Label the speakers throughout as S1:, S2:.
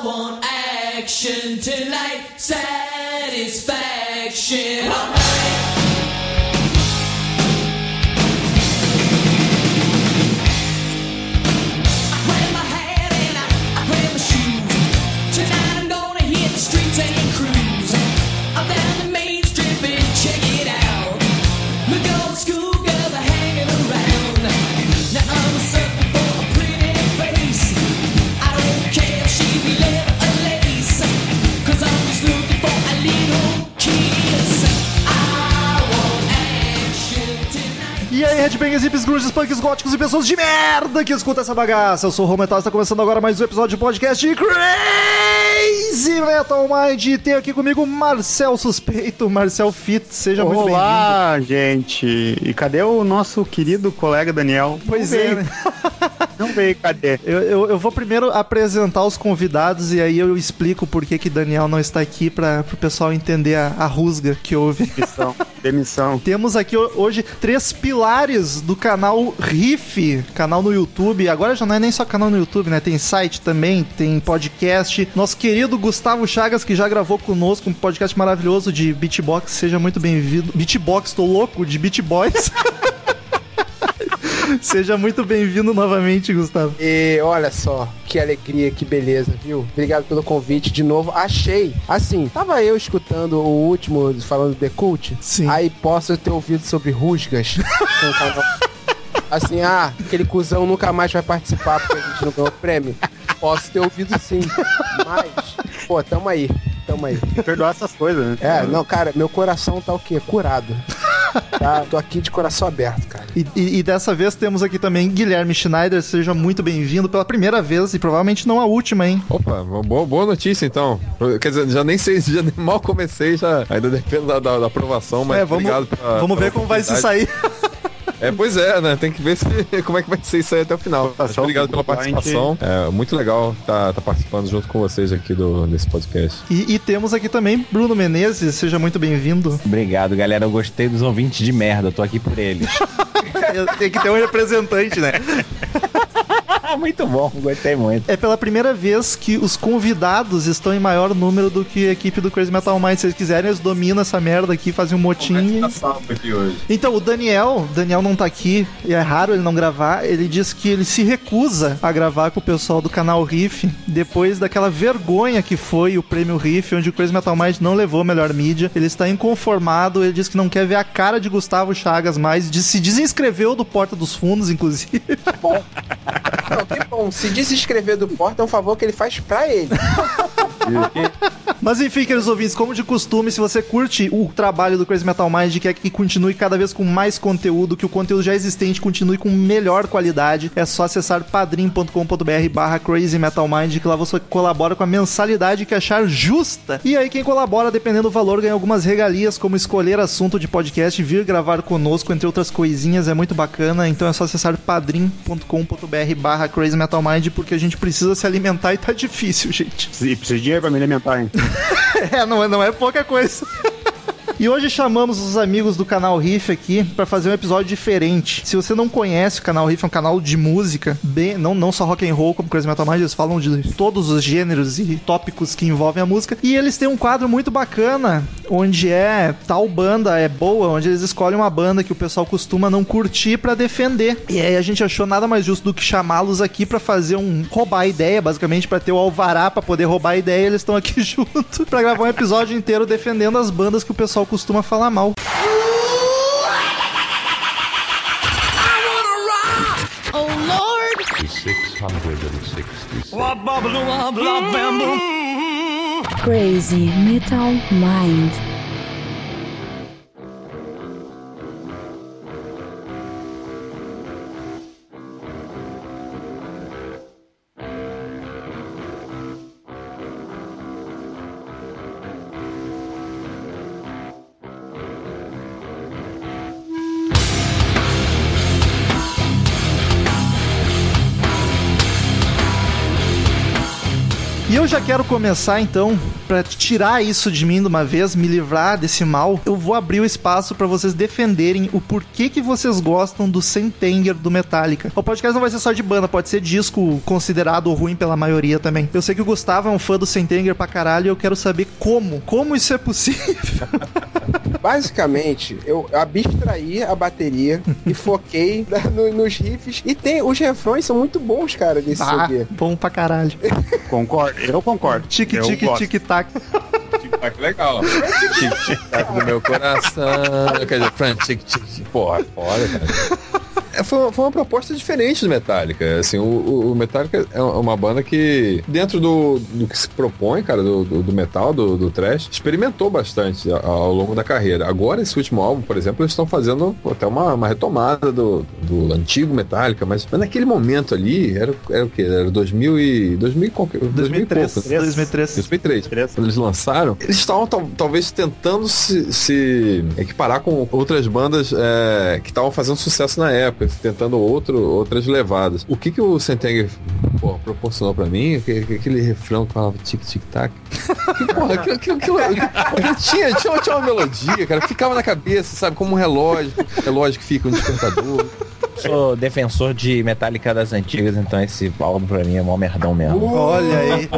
S1: I want action tonight, satisfaction
S2: aí, headbangers, hips, grunges, punks, góticos e pessoas de merda que escuta essa bagaça. Eu sou o Rometal está começando agora mais um episódio de podcast de Crazy Metal Mind. E Tenho aqui comigo Marcel Suspeito, Marcel Fit. Seja muito bem-vindo.
S3: Olá, gente. E cadê o nosso querido colega Daniel?
S2: Pois
S3: Não
S2: é, né?
S3: Não veio, cadê?
S2: Eu, eu, eu vou primeiro apresentar os convidados e aí eu explico por que que Daniel não está aqui para o pessoal entender a, a rusga que houve.
S3: Demissão. Demissão.
S2: Temos aqui ho- hoje três pilares do canal Riff, canal no YouTube. Agora já não é nem só canal no YouTube, né? Tem site também, tem podcast. Nosso querido Gustavo Chagas, que já gravou conosco um podcast maravilhoso de beatbox. Seja muito bem-vindo. Beatbox, tô louco, de Beat Boys. Seja muito bem-vindo novamente, Gustavo.
S4: E olha só, que alegria, que beleza, viu? Obrigado pelo convite de novo. Achei, assim, tava eu escutando o último falando de Cult.
S2: Sim.
S4: Aí posso ter ouvido sobre rusgas. assim, ah, aquele cuzão nunca mais vai participar porque a gente não ganhou prêmio. Posso ter ouvido sim. Mas, pô, tamo aí. Tamo aí.
S3: Perdoar essas coisas, né?
S4: É, não, cara, meu coração tá o quê? Curado. Tá? Tô aqui de coração aberto, cara.
S2: E, e- e dessa vez temos aqui também Guilherme Schneider. Seja muito bem-vindo pela primeira vez e provavelmente não a última, hein?
S5: Opa, boa, boa notícia então. Quer dizer, já nem sei, já nem mal comecei, já ainda depende da, da- da aprovação, mas
S2: é, vamos,
S5: obrigado pela-
S2: vamos ver
S5: pela
S2: como vai se sair.
S5: É, pois é, né? Tem que ver se, como é que vai ser isso aí até o final. Mas
S3: Só
S5: obrigado pela participação. É muito legal estar participando junto com vocês aqui do, desse podcast.
S2: E, e temos aqui também Bruno Menezes, seja muito bem-vindo.
S6: Obrigado, galera. Eu gostei dos ouvintes de merda. Eu tô aqui por eles.
S2: Tem que ter um representante, né?
S6: muito bom, gostei muito.
S2: É pela primeira vez que os convidados estão em maior número do que a equipe do Crazy Metal Mind. Se eles quiserem, eles dominam essa merda aqui, fazem um motim. e-
S5: aqui hoje.
S2: Então, o Daniel, Daniel não tá aqui, e é raro ele não gravar. Ele diz que ele se recusa a gravar com o pessoal do canal Riff depois daquela vergonha que foi o prêmio Riff, onde o Crazy Metal Mind não levou a melhor mídia. Ele está inconformado, ele diz que não quer ver a cara de Gustavo Chagas mais, de- se desinscreveu do Porta dos Fundos, inclusive.
S4: Não, que bom. Se desinscrever do Porta é um favor que ele faz pra ele.
S2: Mas enfim, queridos ouvintes, como de costume, se você curte o trabalho do Crazy Metal Mind e quer que continue cada vez com mais conteúdo, que o conteúdo já existente continue com melhor qualidade, é só acessar padrim.com.br barra Crazy Metal Mind, que lá você colabora com a mensalidade que achar justa. E aí quem colabora, dependendo do valor, ganha algumas regalias, como escolher assunto de podcast, vir gravar conosco, entre outras coisinhas, é muito bacana. Então é só acessar padrim.com.br barra Crazy Metal Mind, porque a gente precisa se alimentar e tá difícil, gente.
S3: E precisa de dinheiro pra me alimentar, hein?
S2: É, não, é- não é pouca coisa. E hoje chamamos os amigos do canal Riff aqui para fazer um episódio diferente. Se você não conhece o canal Riff, é um canal de música, bem, não, não só rock and roll como Crazy Metal Mind, eles falam de todos os gêneros e tópicos que envolvem a música. E eles têm um quadro muito bacana, onde é tal banda é boa, onde eles escolhem uma banda que o pessoal costuma não curtir para defender. E aí a gente achou nada mais justo do que chamá-los aqui para fazer um roubar ideia, basicamente para ter o alvará para poder roubar ideia. Eles estão aqui junto para gravar um episódio inteiro defendendo as bandas que o pessoal costuma falar mal.
S7: Crazy Metal Mind.
S2: Eu já quero começar então pra tirar isso de mim de uma vez, me livrar desse mal, eu vou abrir o espaço pra vocês defenderem o porquê que vocês gostam do Sentenger do Metallica. O podcast não vai ser só de banda, pode ser disco considerado ruim pela maioria também. Eu sei que o Gustavo é um fã do Sentenger pra caralho e eu quero saber como. Como isso é possível?
S4: Basicamente, eu abstraí a bateria e foquei na- no- nos riffs. E tem, os refrões são muito bons, cara, desse
S2: Ah,
S4: CD.
S2: bom pra caralho.
S3: Concordo, eu concordo.
S2: Tique,
S3: Eu
S2: tique,
S3: gosto.
S2: tique, tac.
S5: Ah, que legal. Tic, tic, no meu coração. Quer dizer, Fran, tic, tic, tic. Porra, foda, cara. É, foi, uma, foi uma proposta diferente do Metallica. Assim, o, o- Metallica é uma banda que, dentro do, do que se propõe, cara, do, do, do metal, do, do trash, experimentou bastante ao, ao longo da carreira. Agora, esse último álbum, por exemplo, eles estão fazendo até uma, uma retomada do, do antigo Metallica, mas, mas naquele momento ali, era, era o quê? Era 2000 e... 2000 e qualquer- 2000 e
S2: 2003.
S5: pouco.
S2: 2003.
S5: 2003.
S3: Três.
S5: Quando eles lançaram, eles estavam tal- talvez tentando se, se equiparar com outras bandas é, que estavam fazendo sucesso na época, tentando outro, outras levadas. O que que o Sentenger porra, proporcionou pra mim? Aquele, aquele refrão que falava tic-tic-tac. Que, porra, aquilo, aquilo, aquilo- aquilo tinha, tinha, tinha uma melodia, cara, ficava na cabeça, sabe, como um relógio, relógio que fica um despertador.
S6: Sou defensor de Metallica das antigas, então esse álbum pra mim é mó merdão mesmo.
S2: Olha aí.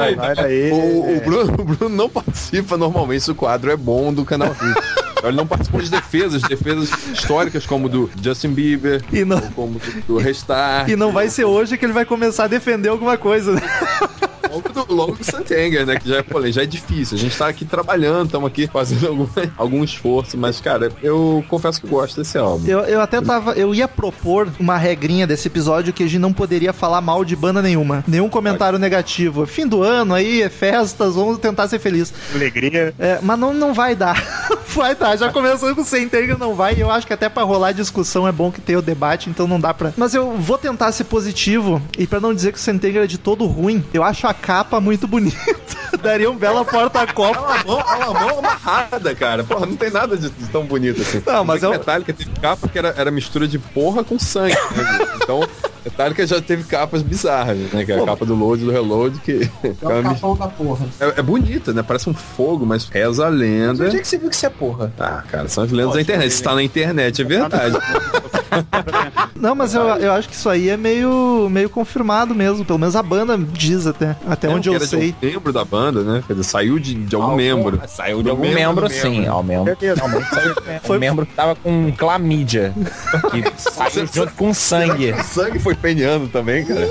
S5: Aí,
S3: Olha aí.
S5: O, o Bruno, o Bruno não participa normalmente, o quadro é bom do canal. Ele não participou de defesas, defesas históricas como do Justin Bieber,
S2: E não,
S5: como do, do Restart,
S2: e não vai ser hoje que ele vai começar a defender alguma coisa, né?
S5: Logo do, logo do Santenger, né? Que já é, pô, já é difícil. A gente tá aqui trabalhando, estamos aqui fazendo algum, algum esforço, mas, cara, eu confesso que gosto desse álbum.
S2: Eu, eu até tava. Eu ia propor uma regrinha desse episódio que a gente não poderia falar mal de banda nenhuma. Nenhum comentário negativo. Fim do ano aí, é festas, vamos tentar ser feliz.
S3: Alegria.
S2: É, mas não, não vai dar. vai dar. Já começou com o Centenga, não vai. E eu acho que até pra rolar discussão é bom que tenha o debate, então não dá pra. Mas eu vou tentar ser positivo. E pra não dizer que o Centenga é de todo ruim, eu acho a capa muito bonita. Daria um bela porta-copa.
S5: uma mão, é uma mão amarrada, cara. Porra, não tem nada de, de tão bonito assim.
S2: Não, mas
S5: é
S2: um-
S5: Metallica teve capa que era, era mistura de porra com sangue. né? Então, Metallica já teve capas bizarras, né? Que é a capa do load e do reload, que
S4: É
S5: é,
S4: o capão da porra.
S5: é, é bonita, né? Parece um fogo, mas reza a lenda.
S4: Onde é que você viu que isso é porra?
S5: Ah, cara, são as lendas da internet. Se tá na internet, é verdade.
S2: Não, mas eu, eu acho que isso aí é meio, meio confirmado mesmo. Pelo menos a banda diz até. Até onde
S5: É, que
S2: eu
S5: era
S2: sei.
S5: De um membro da banda, né? Quer dizer, saiu de, de algum membro.
S6: Saiu de algum
S5: membro
S6: membro, sim. Ao membro.
S3: Certeza.
S6: Saiu Foi um membro que tava com clamídia. Que saiu junto com sangue.
S5: O sangue foi peniano também, cara.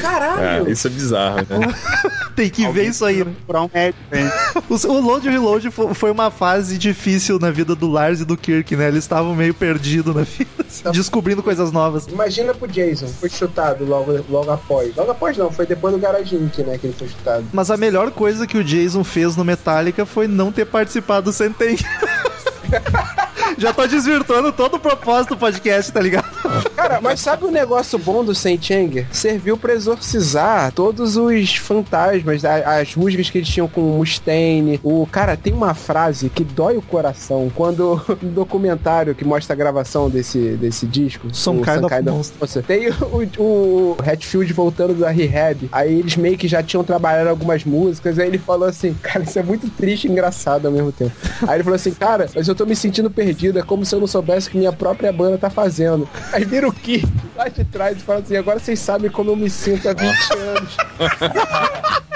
S4: Caralho!
S5: É, isso é bizarro, né?
S2: Tem que ver isso aí, né?
S3: Procurar um médico, hein?
S2: O, o load reload fo- foi uma fase difícil na vida do Lars e do Kirk, né? Eles estavam meio perdidos na vida, assim, descobrindo coisas novas.
S4: Imagina pro Jason, foi chutado logo, logo após. Logo após não, foi depois do Garage Inc, né, que ele foi chutado.
S2: Mas a melhor coisa que o Jason fez no Metallica foi não ter participado do Senten. Já tô desvirtuando todo o propósito do podcast, tá ligado?
S4: Cara, mas sabe o negócio bom do Saint Anger? Serviu pra exorcizar todos os fantasmas, as rusgas que eles tinham com o Mustaine. O cara tem uma frase que dói o coração quando no documentário que mostra a gravação desse, desse disco,
S2: Some
S4: o
S2: Kind of Monster.
S4: Monster, tem o, o Hatfield voltando da rehab. Aí eles meio que já tinham trabalhado algumas músicas. Aí ele falou assim: Cara, isso é muito triste e engraçado ao mesmo tempo. Aí ele falou assim: Cara, mas eu tô me sentindo perdido. É como se eu não soubesse o que minha própria banda tá fazendo. Aí vira o Ki lá de trás e fala assim: Agora vocês sabem como eu me sinto há 20 anos.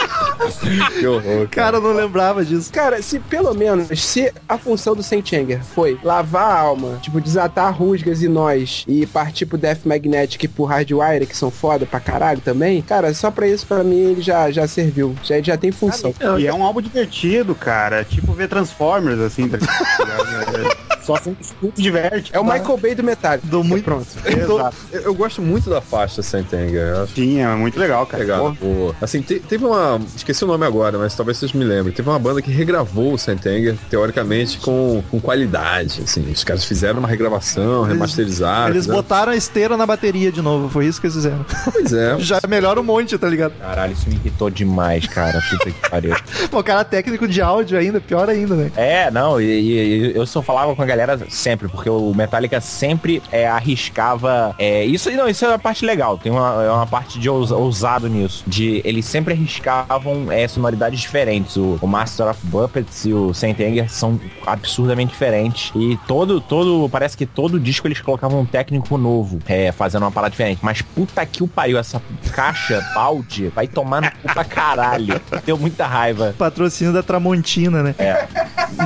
S5: Que horror,
S2: Cara, eu não lembrava disso.
S4: Cara, se pelo menos, se a função do Saint Anger foi lavar a alma, tipo, desatar rusgas e nós e partir pro Death Magnetic e pro Hardwire, que são foda pra caralho também, cara, só pra isso, pra mim, ele já, já serviu. Já, já tem função.
S3: E é um álbum divertido, cara. Tipo ver Transformers, assim, tá? Só se se diverte.
S4: É o Michael Bay do Metallica.
S2: Dou muito.
S4: Pronto.
S3: Exato.
S5: Eu, eu gosto muito da faixa acho
S3: Sim, é muito legal, cara.
S5: legal. O- assim, te- teve uma. Esqueci o nome agora, mas talvez vocês me lembrem. Teve uma banda que regravou o Sentenger, teoricamente, com, com qualidade. Assim, os caras fizeram uma regravação, remasterizaram.
S2: Eles
S5: né?
S2: botaram a esteira na bateria de novo, foi isso que eles fizeram.
S5: Pois é.
S2: Já melhora um monte, tá ligado?
S6: Caralho, isso me irritou demais, cara. Puta que pariu.
S2: Pô, o cara técnico de áudio ainda, pior ainda, né?
S6: É, não, e, e- e eu só falava com a galera galera sempre, porque o Metallica sempre é, arriscava. É, isso não, isso é a parte legal. Tem uma, é uma parte de ousa- ousado nisso. De eles sempre arriscavam é, sonoridades diferentes. O, o Master of Puppets e o Saint Anger são absurdamente diferentes. E todo, todo, parece que todo disco eles colocavam um técnico novo, é, fazendo uma parada diferente. Mas puta que o pariu, essa caixa balde vai tomar no cu pra caralho. Deu muita raiva.
S2: Patrocínio da Tramontina, né?
S6: É.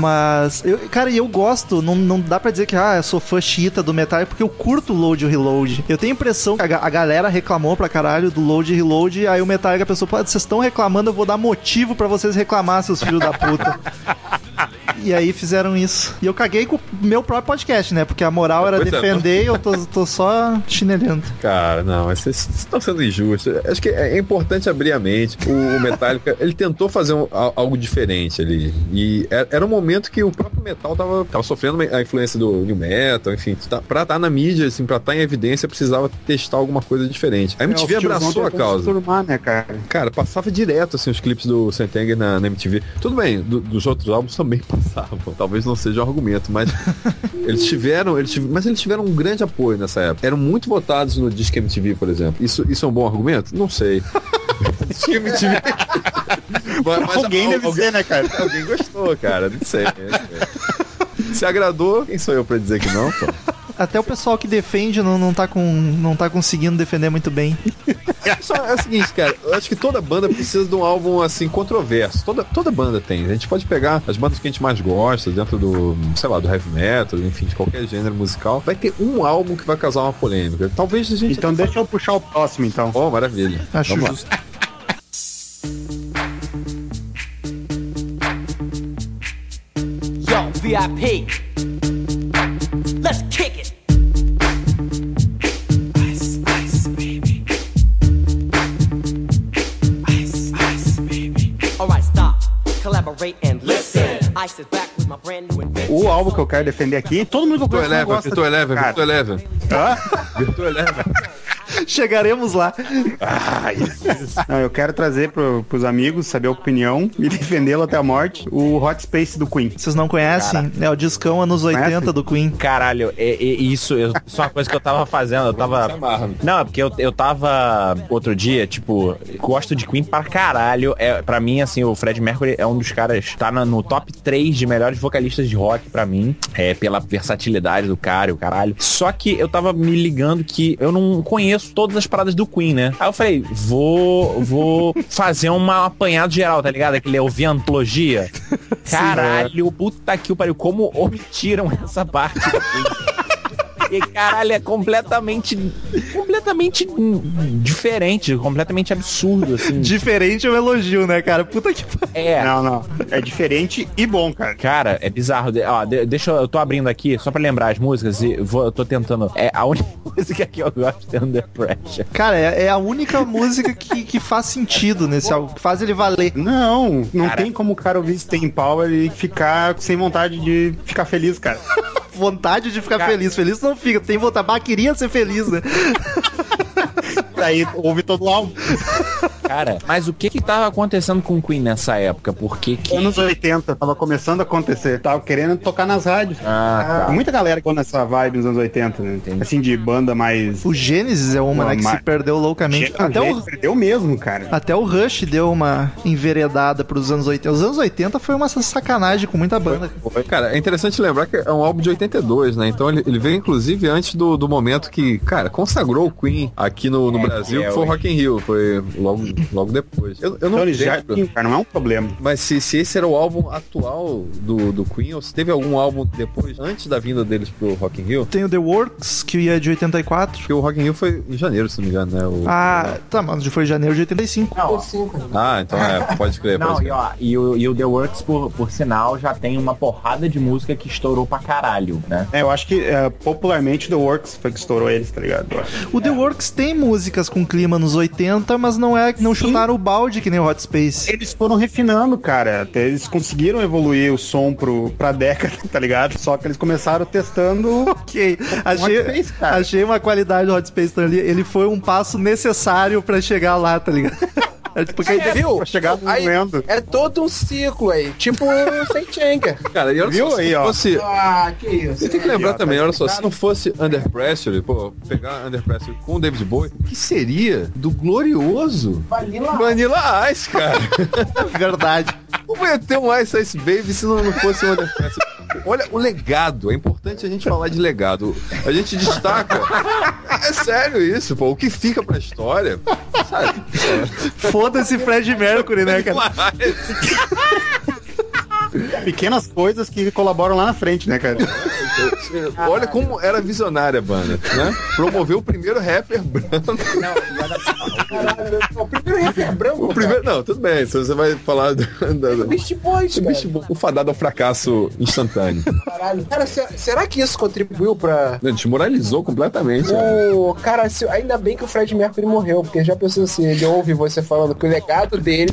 S2: Mas, eu, cara, e eu gosto, não, não dá pra dizer que, ah, eu sou fã chita do Metallica, porque eu curto load e reload. Eu tenho a impressão que a, a galera reclamou pra caralho do load e reload, aí o Metallica pensou, pô, vocês estão reclamando, eu vou dar motivo pra vocês reclamar, seus filhos da puta. E aí fizeram isso. E eu caguei com o meu próprio podcast, né? Porque a moral era
S5: Pois é,
S2: defender e eu tô, tô só chinelando.
S5: Cara, não, mas vocês estão sendo injustos. Acho que é importante abrir a mente. O, Metallica, ele tentou fazer um- al- algo diferente ali. E é- era um momento que o próprio metal tava, tava sofrendo a influência do new metal, enfim. Tá, pra estar na mídia, assim, pra estar em evidência, precisava testar alguma coisa diferente. A MTV
S3: É,
S5: abraçou a causa.
S3: turmar, né, cara?
S5: Cara, passava direto assim os clipes do Sentenger na, na MTV. Tudo bem, do- dos outros álbuns também Talvez não seja um argumento, mas eles tiveram, eles tive- mas eles tiveram um grande apoio nessa época. Eram muito votados no Disque MTV, por exemplo. Isso, isso é um bom argumento? Não sei. Disque MTV. Mas-
S3: Alguém deve
S5: alguém,
S3: ser, né, cara?
S5: alguém gostou, cara. Não sei. Se agradou, quem sou eu pra dizer que não? Pô?
S2: Até o pessoal que defende não, não, tá, com, não tá conseguindo defender muito bem.
S5: Só é o seguinte, cara, eu acho que toda banda precisa de um álbum assim controverso. Toda, toda banda tem. A gente pode pegar as bandas que a gente mais gosta, dentro do, sei lá, do heavy metal, enfim, de qualquer gênero musical. Vai ter um álbum que vai causar uma polêmica. Talvez a gente.
S3: Então deixa eu puxar o próximo, então.
S5: Oh, maravilha.
S2: Acho
S5: Vamos lá.
S2: justo.
S1: Yo, VIP.
S3: O álbum que eu quero defender aqui, todo mundo que eu
S5: Virtua
S3: conheço não
S5: Eleven, Virtua Eleven. Virtua Eleven.
S3: Hã?
S5: Virtua Eleven.
S2: Chegaremos lá.
S3: Não, eu quero trazer pro, pros amigos, saber a opinião e defendê-lo até a morte, o Hot Space do Queen.
S2: Vocês não conhecem? É o discão anos 80
S3: Conhece?
S2: do Queen.
S6: Caralho, é- é isso, eu- isso é uma coisa que eu tava fazendo, eu tava... Não, é porque eu, eu tava outro dia, tipo, gosto de Queen pra caralho. É, pra mim, assim, o Fred Mercury é um dos caras, tá na- no top 3 de melhores vocalistas de rock pra mim, é, pela versatilidade do cara e o caralho. Só que eu tava me ligando que eu não conheço todas as paradas do Queen, né? Aí eu falei, vou, vou fazer uma apanhado geral, tá ligado? Aquele ouvir antologia. Caralho, puta que o pariu, como omitiram essa parte do Queen. E caralho, é completamente. completamente diferente, completamente absurdo, assim.
S2: Diferente é um elogio, né, cara? Puta que pariu.
S6: É.
S3: Não, não. É diferente e bom, cara.
S6: Cara, é bizarro. De- Ó, de- deixa eu, eu tô abrindo aqui só pra lembrar as músicas e vou, eu tô tentando. É a única música que eu gosto é Under Pressure.
S2: Cara, é, é a única música que, que faz sentido nesse álbum, que faz ele valer.
S3: Não, não
S6: Cara.
S3: tem como o cara ouvir Stay Power e ficar sem vontade de ficar feliz, cara.
S2: Vontade de ficar feliz. Feliz não fica, tem vontade. Bah, queria ser feliz, né?
S3: Daí ouve todo o álbum.
S6: Cara, mas o que que tava acontecendo com o Queen nessa época? Por que.
S3: Anos 80, tava começando a acontecer. Tava querendo tocar nas rádios.
S6: Ah, tá.
S3: Muita galera ficou nessa vibe nos anos 80, né? Assim, de banda mais.
S2: O Gênesis é uma, né, que se perdeu loucamente.
S3: Gente,
S2: Até o,
S3: Perdeu mesmo, cara.
S2: até o Rush deu uma enveredada pros anos 80. Os anos 80 foi uma sacanagem com muita banda.
S5: Cara, é interessante lembrar que é um álbum de 82, né? Então ele, ele veio inclusive antes do, do momento que, cara, consagrou o Queen aqui no, no Brasil,
S6: é,
S5: que foi o. Rock in Rio. Foi logo, logo depois. Eu, eu não
S3: Então já não é um problema.
S5: Mas se, se esse era o álbum atual do, do Queen, ou se teve algum álbum depois, antes da vinda deles pro Rock in Rio,
S2: Tem o The Works, que é de 84.
S5: porque o Rock in Rio foi em janeiro, se não me engano, né? O-
S2: Ah, tá, mas foi em janeiro de 85.
S6: Não,
S5: Ah, então é, pode crer,
S6: Não,
S5: pode
S6: e, ó, e, o, e o The Works, por, por sinal, já tem uma porrada de música que estourou pra caralho, né?
S3: É, eu acho que é, popularmente The Works foi que estourou eles, tá ligado?
S2: O The Works tem músicas com clima nos 80, mas não é não chutaram o balde que nem o Hot Space.
S3: Eles foram refinando, cara. Até eles conseguiram evoluir o som pro, pra década, tá ligado? Só que eles começaram testando.
S2: Ok, achei,
S3: Hot Space, cara.
S2: achei uma qualidade do Hot Space então, ele, ele foi um passo necessário pra chegar lá, tá ligado? É tipo que
S4: Aí, viu?
S3: Pra chegar
S4: Aí,
S3: doendo.
S4: é todo um ciclo aí. Tipo sem Chenga.
S5: Cara, e olha
S3: Viu
S5: só, se
S3: aí,
S5: não
S3: ó.
S5: fosse...
S4: Ah, que isso.
S5: Você tem que lembrar também, olha só, se não fosse Under Pressure, pô, pegar Under Pressure com o David Bowie, o que seria do glorioso
S4: Vanilla
S5: Vanilla Ice, cara?
S2: Verdade.
S5: Como ia ter um Ice Ice Baby se não, não fosse Under Pressure? Olha o legado, é importante a gente falar de legado. A gente destaca. É sério isso, pô. O que fica pra história, sabe?
S2: Foda-se Fred Mercury, né, cara?
S3: Pequenas coisas que colaboram lá na frente, né, cara?
S5: Olha como era visionária a banda, né? Promoveu o primeiro rapper branco.
S4: Caralho, o primeiro rapper branco.
S5: O primeiro, não, tudo bem. Se você vai falar do, do, do,
S4: Beast Boys,
S5: o fadado ao fracasso instantâneo.
S4: Caralho. Cara, se- será que isso contribuiu pra.
S5: Desmoralizou completamente. né?
S4: O cara, se- ainda bem que o Fred Mercury morreu, porque já pensou assim, ele ouve você falando que o legado dele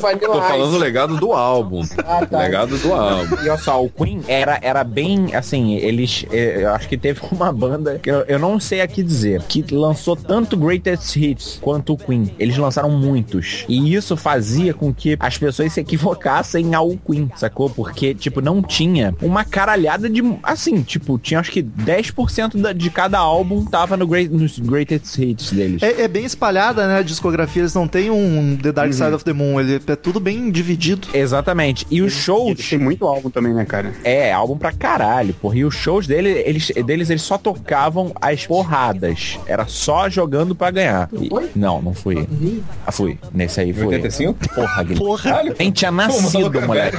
S4: Vanilla
S5: Tô falando o legado do álbum.
S4: Ah, tá.
S5: Legado do álbum.
S6: E olha só, o Queen era, era bem, assim, eles, eh, eu acho que teve uma banda, que eu, eu não sei aqui dizer, que lançou tanto Greatest Hits quanto o Queen. Eles lançaram muitos. E isso fazia com que as pessoas se equivocassem ao Queen, sacou? Porque, tipo, não tinha uma caralhada de, assim, tipo, tinha acho que 10% da, de cada álbum tava no great, nos Greatest Hits deles.
S2: É, é bem espalhada, né, a discografia. Eles não têm um The Dark Side of the Moon. Ele é tudo bem dividido.
S6: Exatamente. E os shows...
S3: Têm muito álbum também, né, cara?
S6: É, álbum pra caralho, porra. E os shows dele, eles, deles, eles só tocavam as porradas. Era só jogando pra ganhar. E- não, não fui. Ah, fui. Nesse aí fui.
S5: 85?
S6: Porra, Guilherme.
S2: Porra.
S6: Nem tinha nascido,
S5: é
S6: moleque.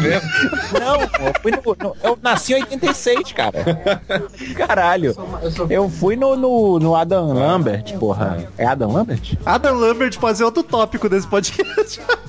S6: Não, pô, eu fui no, no- Eu nasci em 86, cara. Caralho. Eu fui no, no, no Adam Lambert, porra. É Adam Lambert?
S2: Adam Lambert ser outro tópico desse podcast.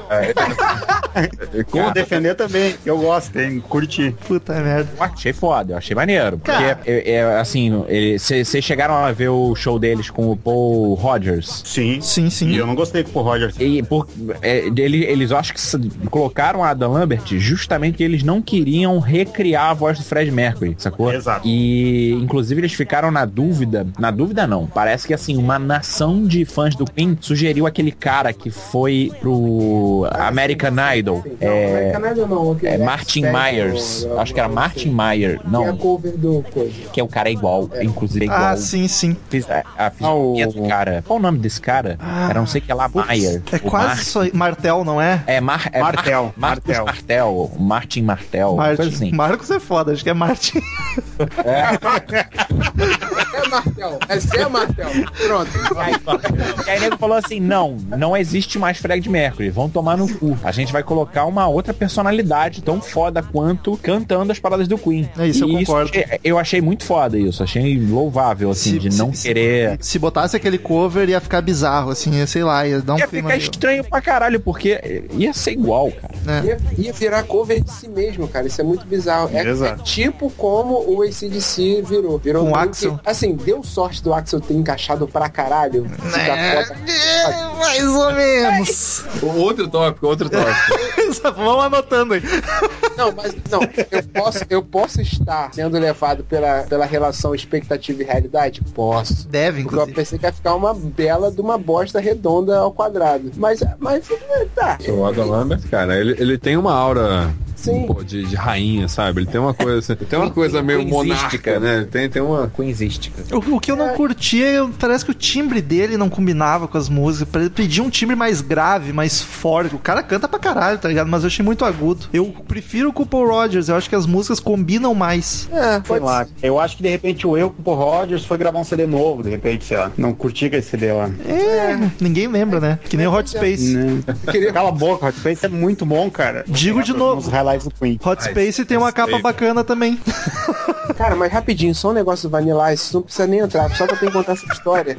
S3: Como defender também, que eu gosto, hein? Curti.
S2: Puta merda.
S6: Eu achei foda, eu achei maneiro. Porque,
S2: Cara.
S6: é, é, assim, vocês chegaram a ver o show deles com o Paul Rogers?
S3: Sim.
S2: Sim, sim.
S3: E eu não gostei com o Roger.
S6: E por, é, ele- eles acho que colocaram a Adam Lambert justamente que eles não queriam recriar a voz do Fred Mercury, sacou?
S3: Exato.
S6: E inclusive eles ficaram na dúvida, na dúvida não, parece que assim, uma nação de fãs do Queen sugeriu aquele cara que foi pro American Idol, é,
S4: Canadá não.
S6: é Martin Myers, acho que era Martin Myers,
S4: Que é a
S6: não,
S4: cover do coisa.
S6: que é o cara igual, inclusive é igual.
S2: Ah, sim, sim.
S6: Fiz a, a fisionomia do cara. Qual o nome desse cara? era não sei que lá, Mayer.
S2: É quase aí. Martel, não é?
S6: é, Mar, é
S3: Martel,
S6: Mar, Marcos
S3: Martel.
S6: Martel. Martin Martel.
S2: Martin.
S6: Coisa assim.
S2: Marcos é foda, acho que é Martin.
S4: É Martel. É Zé Martel. Pronto.
S6: Aí, e aí nego falou assim: não, não existe mais Fred Mercury, vão tomar no cu. A gente vai colocar uma outra personalidade tão foda quanto cantando as paradas do Queen.
S2: É isso, eu
S6: E
S2: concordo.
S6: é- eu achei muito foda isso, achei louvável, assim,
S2: Se-
S6: de não
S2: se-
S6: querer.
S2: Se botasse aquele cover, ia ficar bizarro, assim, ia, sei lá, ia dar um
S6: Ia ficar
S2: meio-
S6: estranho pra caralho, porque ia ser igual, cara.
S2: né?
S4: Ia, ia virar cover de si mesmo, cara. Isso é muito bizarro. É, é tipo como o ACDC virou. Virou
S2: Com o
S4: meio
S2: Axl.
S4: que- assim, deu sorte do Axel ter encaixado pra caralho.
S2: É, é, mais ou menos.
S5: Outro tópico, outro tópico.
S2: Vamos anotando aí.
S4: Não, mas não, eu posso, eu posso estar sendo levado pela, pela relação expectativa e realidade? Posso.
S2: Deve,
S4: Porque eu
S2: inclusive.
S4: pensei que ia ficar uma bela de uma bosta redonda ao quadrado. Mas, mas tá.
S5: O Adam Lambert, cara, ele, ele tem uma aura
S4: Sim.
S5: pô, de, de rainha, sabe? Ele tem uma coisa, tem uma coisa meio monárquica, né? Tem, tem uma.
S6: Queensística.
S2: O, o que eu não curtia, eu- parece que o timbre dele não combinava com as músicas. Ele pedia um timbre mais grave, mais forte. O cara canta pra caralho, tá ligado? Mas eu achei muito agudo. Eu prefiro o Paul Rogers, eu acho que as músicas combinam mais.
S4: É,
S3: Sei lá. Eu acho que de repente o eu o Paul Rogers foi gravar um CD novo, de repente, sei lá. Não curti aquele CD lá.
S2: É, ninguém lembra, né? Que nem o Hot Space.
S3: Né? Cala a boca, Hot Space é muito bom, cara.
S2: Digo de
S3: Os
S2: novo.
S3: highlights do Queen.
S2: Hot Space tem uma capa bacana também.
S4: Cara, mas rapidinho, só um negócio do Vanilla Ice, não precisa nem entrar, só pra eu ter que contar essa história.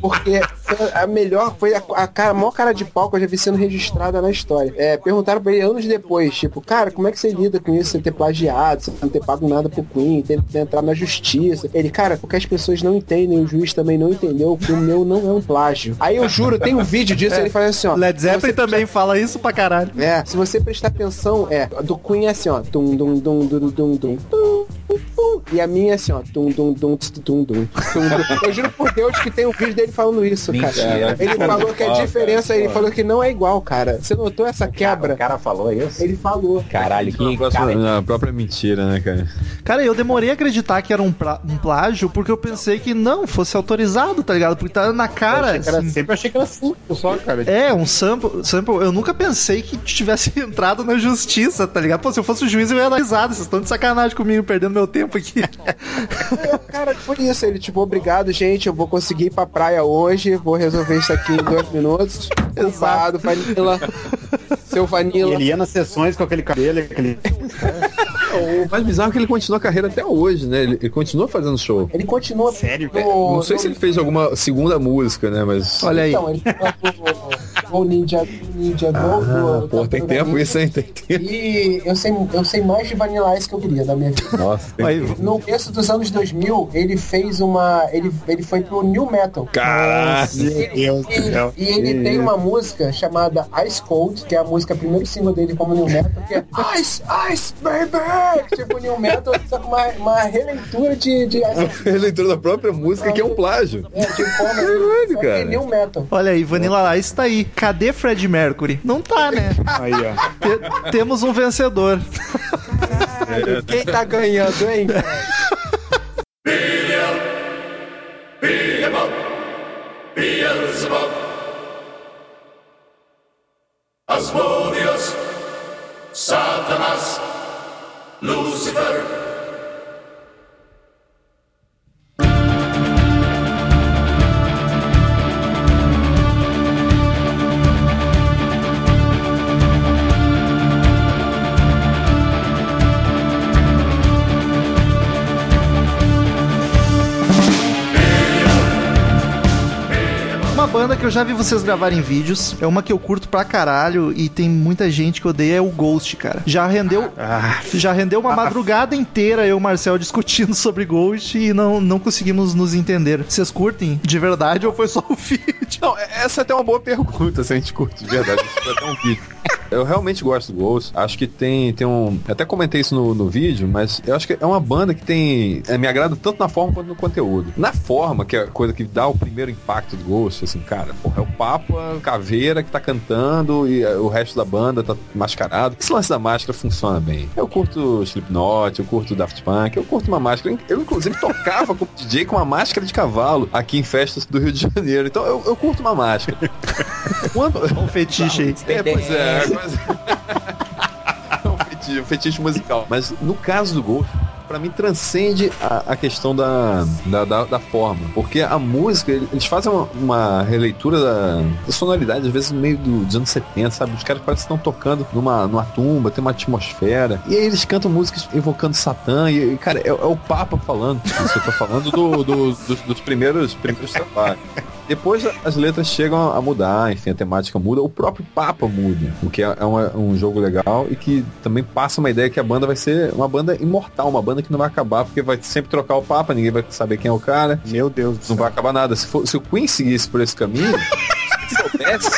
S4: Porque foi a melhor, foi a, a, cara, a maior cara de pau que eu já vi sendo registrada na história. É, perguntaram pra ele anos depois, tipo, cara, como é que você lida com isso? Você ter plagiado, você não ter pago nada pro Queen, ter, ter entrado na justiça. Ele, cara, porque as pessoas não entendem, o juiz também não entendeu que o meu não é um plágio. Aí eu juro, tem um vídeo disso, ele faz assim, ó.
S2: Led Zeppelin também fala isso pra caralho.
S4: é, se você prestar atenção, é, do Queen é assim, ó. Dum, dum, dum, dum, dum, dum, e a minha é assim, ó. Dum, dum, dum, tum, dum. Eu juro por Deus que tem um vídeo dele falando isso, cara.
S6: Mentira.
S4: Ele falou que a diferença, ele falou que não é igual, cara. Você notou essa quebra?
S6: O cara falou isso?
S4: Ele falou.
S6: Caralho, que cara,
S5: na própria mentira, né, cara?
S2: Cara, eu demorei a acreditar que era um, pra- um plágio, porque eu pensei que não, fosse autorizado, tá ligado? Porque tá na cara.
S3: Era-
S2: assim.
S3: sempre achei que era surto só, cara.
S2: É, um sample, sample. Eu nunca pensei que tivesse entrado na justiça, tá ligado? Pô, se eu fosse o juiz, eu ia dar risada. Vocês estão de sacanagem comigo, perdendo meu tempo aqui.
S4: Cara, foi isso. Ele, tipo, obrigado, gente. Eu vou conseguir ir pra praia hoje. Vou resolver isso aqui em dois minutos. Exato, Vanilla. Seu
S3: E
S4: Vanilla.
S3: ele ia nas sessões com aquele cabelo, aquele.
S5: O mais bizarro é que ele continua a carreira até hoje, né? Ele, ele continua fazendo show.
S4: Ele continua.
S3: Sério,
S4: no-?
S5: Não sei
S4: no-
S5: se ele fez alguma segunda música, né? Mas.
S2: Olha aí.
S4: Então, ele o, o Ninja, Ninja Go.
S5: Ah,
S4: do-
S5: pô, tem tempo isso, hein? Tem tempo.
S4: E eu sei, eu sei mais de Vanilla Ice que eu queria da minha vida.
S5: Nossa,
S2: Aí,
S4: No começo dos anos 2000, ele fez uma. Ele, ele foi pro New Metal.
S5: Caralho!
S4: E, e- e ele tem uma música chamada Ice Cold, que é a música, primeiro single dele como New Metal, que é Ice, Ice, Baby! Tipo New Metal, só que uma, uma releitura de, de
S5: Ele entrou na própria música que é um plágio.
S4: é, de forma
S5: Caralho,
S4: que
S5: cara.
S4: New Metal.
S2: Olha aí, Vanilla Ice tá aí. Cadê Fred Mercury? Não tá, né?
S3: Aí, ó.
S2: Te- temos um vencedor.
S4: Quem tá ganhando, hein?
S8: Asmodeus, Satanas, Lucifer.
S2: Banda que eu já vi vocês gravarem vídeos, é uma que eu curto pra caralho e tem muita gente que odeia, é o Ghost, cara. Já rendeu, já rendeu uma madrugada inteira eu e o Marcel discutindo sobre Ghost e não, não conseguimos nos entender. Vocês curtem de verdade ou foi só o vídeo?
S5: Não, essa é até uma boa pergunta, se a gente curte de verdade. Isso foi até um vídeo. Eu realmente gosto do Ghost. Acho que tem, tem um. Até comentei isso no, no vídeo, mas eu acho que é uma banda que tem. é, me agrada tanto na forma quanto no conteúdo. Na forma, que é a coisa que dá o primeiro impacto do Ghost, assim, cara, porra, é o Papa Caveira que tá cantando e é, o resto da banda tá mascarado. Esse lance da máscara funciona bem. Eu curto Slipknot, eu curto Daft Punk, eu curto uma máscara. Eu, inclusive, tocava como DJ com uma máscara de cavalo aqui em festas do Rio de Janeiro. Então eu, eu curto uma máscara. Quando,
S2: Um fetiche aí.
S5: é, pois é, mas... é um fetiche, um fetiche musical. Mas no caso do Ghost, pra mim transcende a, a questão da, da, da, da forma. Porque a música, eles fazem uma, uma releitura da, da sonoridade, às vezes no meio do- dos anos 70, sabe? Os caras parecem que estão tocando numa, numa tumba, tem uma atmosfera. E aí eles cantam músicas evocando Satã. E, cara, é, é o Papa falando. Isso eu falando do, do- dos, dos primeiros, primeiros trabalhos. Depois as letras chegam a mudar, enfim, a temática muda, o próprio Papa muda, o que é uma- um jogo legal e que também passa uma ideia que a banda vai ser uma banda imortal, uma banda que não vai acabar, porque vai sempre trocar o Papa, ninguém vai saber quem é o cara,
S3: Meu Deus
S5: não vai acabar nada. Se, for- se o Queen seguisse por esse caminho, se soubesse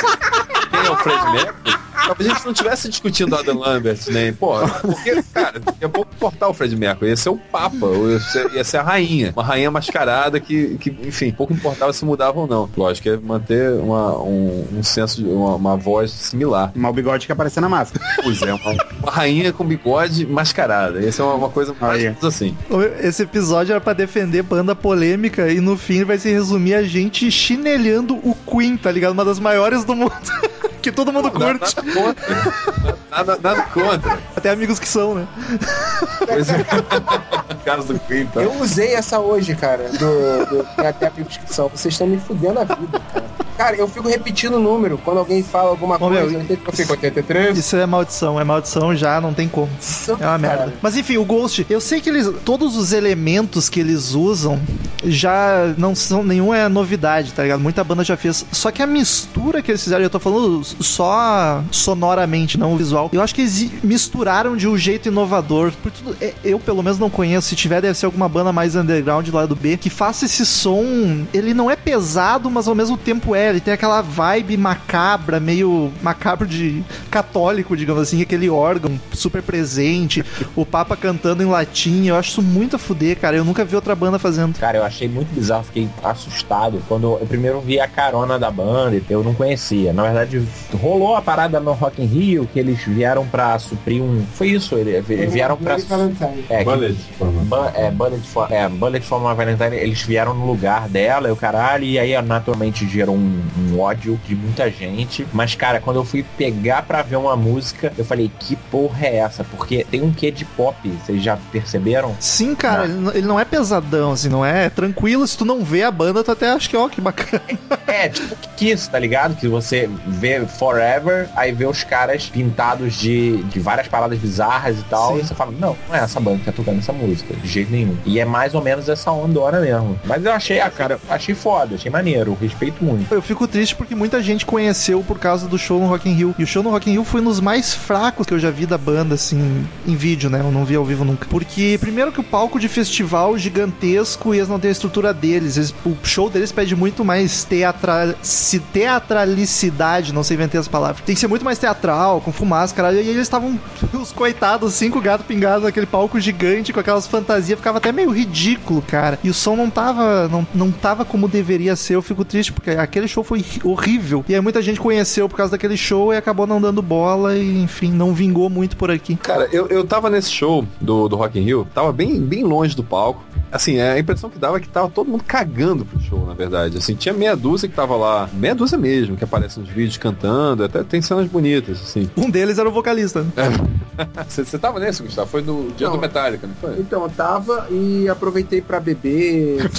S5: quem é o Fred Mercury, talvez a gente não estivesse discutindo Adam Lambert, nem, pô, porque, cara, daqui a pouco importar o Fred Mercury, ia ser o Papa, ou ia ser, ia ser a rainha, uma rainha mascarada que, que, enfim, pouco importava se mudava ou não. Lógico, é manter uma, um, um senso, de uma, uma voz similar.
S3: Mas o bigode que aparecer na máscara.
S5: Pois é, uma, uma rainha com bigode mascarada. Essa é uma, uma coisa mais assim.
S2: Esse episódio era pra defender banda polêmica e no fim vai se resumir a gente chinelhando o Queen, tá ligado? Uma das maiores do mundo. que todo mundo
S5: Nada,
S2: curte.
S5: nada contra. Nada, nada contra.
S2: Até amigos que são, né?
S5: Pois é. Caso do Queen, tá?
S4: Eu usei essa hoje, cara, do, do tem até a prescrição. Vocês estão me fudendo a vida, cara. Cara, eu fico repetindo o número. Quando alguém fala alguma
S2: Ô,
S4: coisa,
S2: meu,
S4: eu fico 83.
S2: Isso é maldição, é maldição já, não tem como. É uma merda. Mas enfim, o Ghost, eu sei que eles. Todos os elementos que eles usam já não são. Nenhum é novidade, tá ligado? Muita banda já fez. Só que a mistura que eles fizeram, eu tô falando só sonoramente, não o visual. Eu acho que eles misturaram de um jeito inovador. Por tudo, é, eu, pelo menos, não conheço. Se tiver, deve ser alguma banda mais underground lá do B que faça esse som. Ele não é pesado, mas ao mesmo tempo. É, ele tem aquela vibe macabra, meio macabro de católico, digamos assim, aquele órgão super presente, o Papa cantando em latim. Eu acho isso muito a fuder, cara. Eu nunca vi outra banda fazendo.
S6: Cara, eu achei muito bizarro, fiquei assustado. Quando eu primeiro vi a carona da banda, eu não conhecia. Na verdade, rolou a parada no Rock in Rio, que eles vieram pra suprir um... Foi isso, eles vieram pra... É, que-
S5: Bullet.
S6: Ba- é, Bullet for, é, Bullet for My Valentine, eles vieram no lugar dela, e o caralho, e aí naturalmente gerou um, um ódio de muita gente. Mas, cara, quando eu fui pegar pra ver uma música, eu falei, que porra é essa? Porque tem um quê de pop, vocês já perceberam?
S2: Sim, cara, ele não- ele não é pesadão, assim, não é tranquilo. Se tu não vê a banda, tu até acha que, ó, que bacana.
S6: É, tipo Kiss, tá ligado? Que você vê Forever, aí vê os caras pintados de, de várias paradas bizarras e tal,
S2: Sim.
S6: e você fala, não, não é essa banda que tá tocando essa música, de jeito nenhum. E é mais ou menos essa ondona mesmo. Mas eu achei, ah, cara, achei foda, achei maneiro, respeito muito.
S2: Eu fico triste porque muita gente conheceu por causa do show no Rock in Rio. E o show no Rock in Rio foi um dos mais fracos que eu já vi da banda, assim, em vídeo, né? Eu não vi ao vivo nunca. Porque, primeiro que o palco de festival gigantesco e eles não têm a estrutura deles. Eles- o show deles pede muito mais teatra, se, teatralicidade, não sei inventar as palavras. Tem que ser muito mais teatral, com fumaça, caralho. E aí eles estavam, os coitados, cinco gatos pingados naquele palco gigante com aquelas fantasias. Ficava até meio ridículo, cara. E o som não tava, não, não tava como deveria ser. Eu fico triste porque aquele show foi horrível. E aí muita gente conheceu por causa daquele show e acabou não dando bola e, enfim, não vingou muito por aqui.
S5: Cara, eu, eu tava nesse show do, do Rock in Rio, tava bem, bem longe do palco. Assim, a impressão que dava é que tava todo mundo cagando pro show, na verdade. Assim, tinha meia dúzia que tava lá, meia dúzia mesmo, que aparece nos vídeos cantando, até tem cenas bonitas, assim.
S2: Um deles era o vocalista. né?
S5: Você você tava nesse, Gustavo? Foi no dia
S4: Não.
S5: do Metallica, não foi?
S4: Então, eu tava e aproveitei pra beber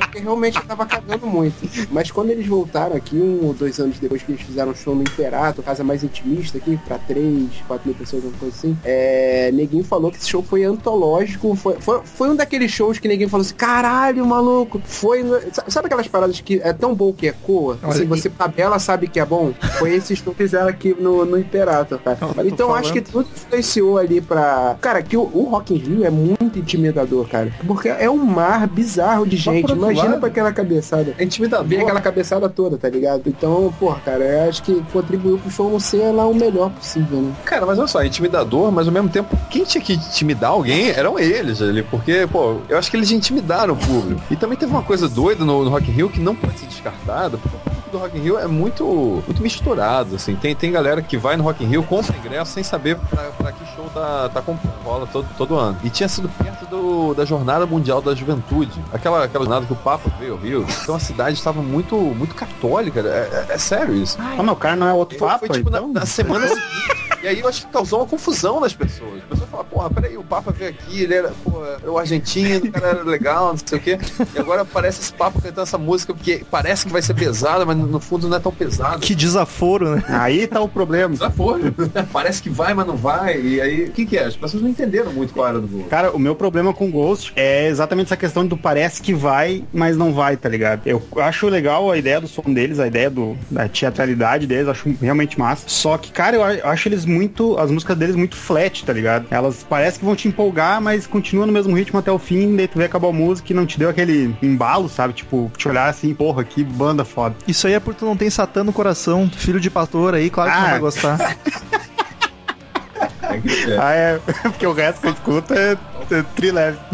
S4: Porque realmente eu tava cagando muito. Mas quando eles voltaram aqui, um ou dois anos depois que eles fizeram um show no Imperato, casa mais intimista aqui, pra três, quatro mil pessoas, uma coisa assim, é, Neguinho falou que esse show foi antológico, foi, foi, foi um daqueles shows que ninguém falou assim, caralho, maluco, foi... no-" Sa- Sabe aquelas paradas que é tão bom que ecoa?
S2: Olha,
S4: Assim, você tabela, sabe que é bom? Foi esse show que fizeram aqui no, no Imperato, cara.
S2: Não, eu tô
S4: então acho
S2: falando.
S4: que tudo influenciou ali pra... Cara, que o, o Rock in Rio é muito intimidador, cara. Porque é um mar bizarro de gente. Imagina pra aquela cabeçada.
S5: É intimidador.
S4: Ver aquela cabeçada toda, tá ligado? Então, porra, cara, eu acho que contribuiu pro show não ser lá o melhor possível, né?
S5: Cara, mas olha só, intimidador, mas ao mesmo tempo, quem tinha que intimidar alguém eram eles ali, porque, pô, eu acho que eles intimidaram o público. E também teve uma coisa doida no, no Rock in Rio que não pode ser descartada, porque o público do Rock in Rio é muito, muito misturado, assim. Tem, tem galera que vai no Rock in Rio, compra ingresso sem saber pra, pra que show tá, tá comprando, rola todo, todo ano. E tinha sido perto do, da Jornada Mundial da Juventude, aquela, aquela jornada que o Papa veio ao Rio. Então a cidade estava muito, muito católica, é, é- é sério isso.
S3: Ah, o cara não é outro Papa,
S5: foi, tipo
S3: então?
S5: na, na semana seguinte. E aí eu acho que causou uma confusão nas pessoas. As pessoas falam, porra, peraí, o Papa veio aqui, ele era, pô, era o argentino, o cara era legal, não sei o quê. E agora aparece esse Papa cantando essa música, porque parece que vai ser pesada, mas no fundo não é tão pesado.
S2: Que desaforo, né?
S3: Aí tá o problema.
S5: Desaforo. Parece que vai, mas não vai. E aí, o que que é? As pessoas não entenderam muito qual era do voo.
S3: Cara, o meu problema com Ghost é exatamente essa questão do parece que vai, mas não vai, tá ligado? Eu acho legal a ideia do som deles, a ideia do, da teatralidade deles, acho realmente massa. Só que, cara, eu acho eles muito, as músicas deles muito flat, tá ligado? Elas parece que vão te empolgar, mas continuam no mesmo ritmo até o fim, daí tu vê acabar a música e não te deu aquele embalo, sabe? Tipo, te olhar assim, porra, que banda foda.
S2: Isso aí é porque tu não tem Satã no coração, filho de pastor aí, claro que
S3: Ah.
S2: não vai gostar.
S5: É é.
S3: Ah, é, porque o resto que eu escuto é, é trileve.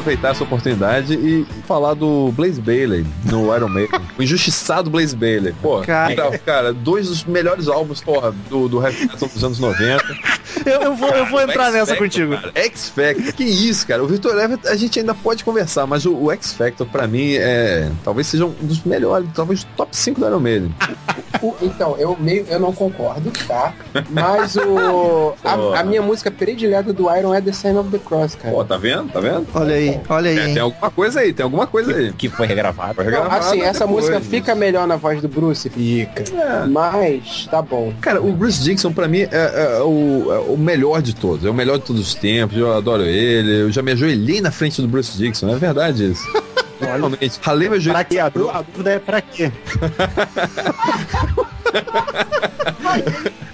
S5: aproveitar essa oportunidade e falar do Blaze Bailey no Iron Maiden. o injustiçado Blaze Bailey. Pô,
S2: Cara.
S5: cara, cara, dois dos melhores álbuns, porra, do, do heavy metal dos anos 90.
S2: Eu, eu vou, eu vou entrar nessa contigo.
S5: cara. X-Factor, que isso, cara. O Virtual Eleven a gente ainda pode conversar, mas o, o X-Factor, pra mim, é. Talvez seja um dos melhores, talvez top 5 do Iron Maiden.
S4: O- então, eu meio eu não concordo, tá? Mas o. A, a minha música predileta do Iron é The Sign of the Cross, cara.
S5: Pô, tá vendo? Tá vendo?
S2: Olha aí, olha aí,
S5: É, tem alguma coisa aí, tem alguma coisa aí.
S6: Que foi regravado.
S5: Foi
S4: Não,
S5: regravado
S4: assim, essa
S5: depois,
S4: música
S5: mas-
S4: fica melhor na voz do Bruce? Fica.
S5: É.
S4: Mas, tá bom.
S5: Cara, o Bruce Dixon, pra mim, é, é o, é o melhor de todos. É o melhor de todos os tempos. Eu adoro ele. Eu já me ajoelhei na frente do Bruce Dixon. É verdade isso. Realmente. Ralei meu joelho.
S3: Pra quê? A dú- a dúvida é pra quê?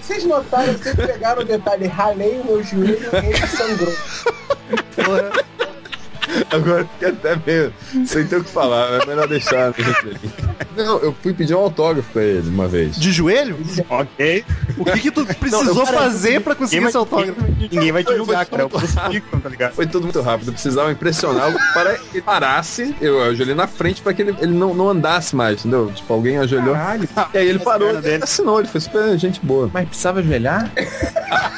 S4: Vocês notaram, vocês pegaram o detalhe, ralei o meu joelho e ele sangrou.
S5: Agora fiquei até meio sem ter o que falar. É melhor deixar. Não, eu fui pedir um autógrafo pra ele uma vez.
S2: De joelho?
S3: Ok.
S2: O que que tu precisou fazer pra conseguir esse autógrafo?
S3: Ninguém vai te julgar, cara. É tá?
S5: Foi tudo muito rápido. Eu precisava impressioná-lo para que ele parasse. Eu ajoelhei na frente para que ele, ele não, não andasse mais, entendeu? Tipo, alguém ajoelhou.
S3: Caralho.
S5: E aí ele parou,
S3: dele.
S5: assinou, ele foi super gente boa.
S6: Mas precisava ajoelhar?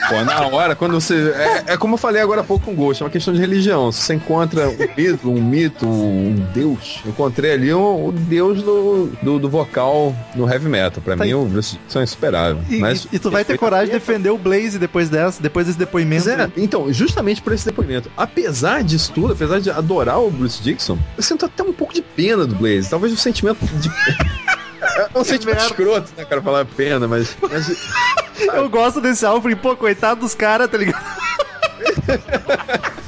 S5: Pô, na hora, quando você. É, é como eu falei agora há pouco com o Ghost, é uma questão de religião. Se você encontra um mito, um mito, um deus, eu encontrei ali o, o deus do, do, do vocal no heavy metal. Pra
S2: Tá
S5: mim,
S2: aí.
S5: o Bruce Dickinson é insuperável.
S2: E,
S5: Mas,
S2: e tu vai ter coragem de defender o Blaze depois dessa, depois desse depoimento.
S5: É, então, justamente por esse depoimento, apesar disso tudo, apesar de adorar o Bruce Dixon, eu sinto até um pouco de pena do Blaze. Talvez um sentimento de. É um sentimento escroto, né, cara, falar pena, mas. mas
S2: Eu gosto desse álbum, pô, coitado dos caras, tá ligado?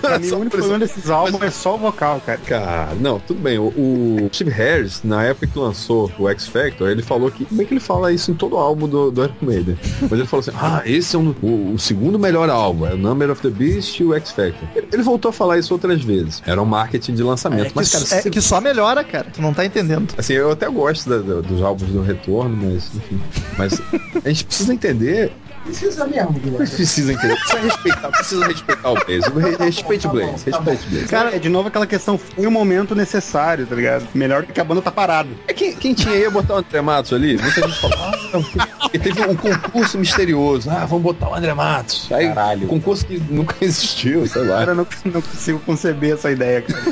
S3: Pra mim, o único problema desses álbuns é só o vocal, cara.
S5: Cara, não, tudo bem. O, o Steve Harris, na época que lançou o X Factor, ele falou que. Como é que ele fala isso em todo o álbum do, do Iron Maiden? Mas ele falou assim: ah, esse é um- o, o segundo melhor álbum, é o Number of the Beast e o X Factor. Ele, ele voltou a falar isso outras vezes. Era um marketing de lançamento.
S2: É que,
S5: mas, cara,
S2: é
S5: se-
S2: que só melhora, cara. Tu não tá entendendo.
S5: Assim, eu até gosto da- da- dos álbuns do retorno, mas enfim. Mas a gente precisa entender.
S4: Precisa mesmo, Guilherme.
S5: Precisa entender. Precisa respeitar, precisa respeitar o Blaze. Re- Respeite o Blaze. Respeite o Blaze.
S3: Cara, é de novo aquela questão, foi o momento necessário, tá ligado? Melhor do que a banda tá parada.
S5: É quem, quem tinha ia botar o André Matos ali? Muita gente falou, ah, não, porque- porque teve um concurso misterioso. Ah, vamos botar o André Matos. Aí,
S6: Caralho.
S5: concurso que nunca existiu, sei lá.
S3: Cara, eu não, não consigo conceber essa ideia, cara.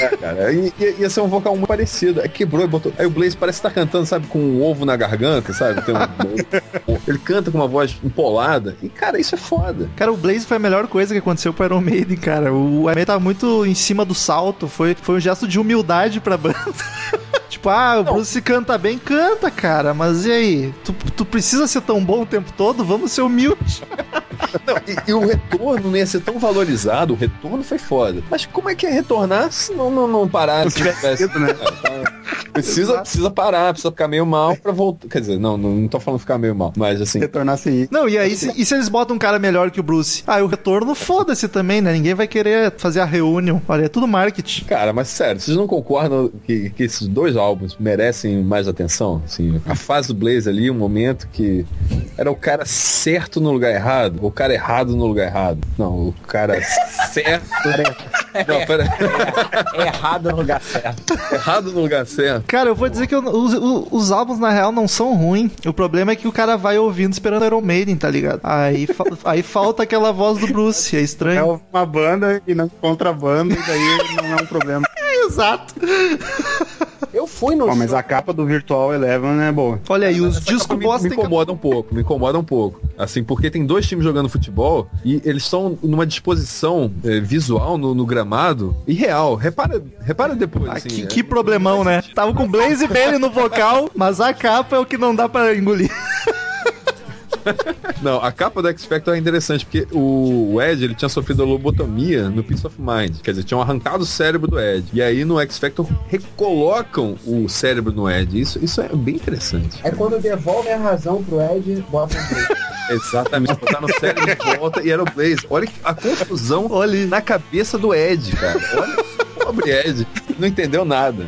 S5: É, cara. Ia, ia- ser um vocal muito parecido. Aí quebrou e botou. Aí o Blaze parece estar cantando, sabe, com um ovo na garganta, sabe? Tem um- ele canta com uma voz empolada. E, cara, isso é foda.
S2: Cara, o Blaze foi a melhor coisa que aconteceu pro Iron Maiden, cara. O Iron Maiden tava muito em cima do salto. Foi, foi um gesto de humildade pra banda. tipo, ah, o Bruce canta bem, canta, cara. Mas e aí? Tu, tu precisa ser tão bom o tempo todo? Vamos ser humildes.
S5: Não, e, e o retorno não ia ser tão valorizado. O retorno foi foda. Mas como é que é retornar se não, não, não parar? Se tivesse,
S3: né?
S5: É, então, precisa, precisa parar, precisa ficar meio mal pra voltar. Quer dizer, não, não, não tô falando ficar meio mal. Mas assim.
S3: Retornasse aí.
S2: Não, e aí, se, e se eles botam um cara melhor que o Bruce? Ah, e o retorno, foda-se também, né? Ninguém vai querer fazer a reunião. Olha, é tudo marketing.
S5: Cara, mas sério, vocês não concordam que, que esses dois álbuns merecem mais atenção? Assim, a fase do Blaze ali, um momento que era o cara certo no lugar errado, ou o cara errado no lugar errado. Não, o cara certo. Não, pera.
S6: É errado no lugar certo.
S5: errado no lugar certo.
S2: Cara, eu vou dizer que eu- os, os- álbuns, na real, não são ruins. O problema é que o cara vai ouvindo esperando Iron Maiden, tá ligado? Aí, fa- aí falta aquela voz do Bruce, é
S3: É
S2: estranho.
S3: uma banda e não encontra a banda, e daí não é um problema.
S2: Exato.
S4: Eu fui no
S3: Ó, mas a capa do Virtual Eleven é boa.
S2: Olha aí, os
S5: Essa
S2: discos bosta
S5: me incomoda um pouco, me incomoda um pouco. Assim, porque tem dois times jogando futebol e eles estão numa disposição eh, visual no, no gramado irreal. Repara, repara depois.
S2: Ah,
S5: assim,
S2: que,
S5: é-
S2: que problemão, né? Tava com Blaze Bailey no vocal, mas a capa é o que não dá pra engolir.
S5: Não, a capa do X Factor é interessante, porque o Ed ele tinha sofrido a lobotomia no Peace of Mind. Quer dizer, tinham arrancado o cérebro do Ed. E aí no X Factor recolocam o cérebro no Ed. Isso, isso é bem interessante.
S4: É quando devolvem a razão pro Ed, bota Blaze.
S5: Exatamente, botar no cérebro de volta e era o Blaze. Olha a confusão
S2: Olha.
S5: na cabeça do Ed, cara. Olha, pobre Ed. Não entendeu nada.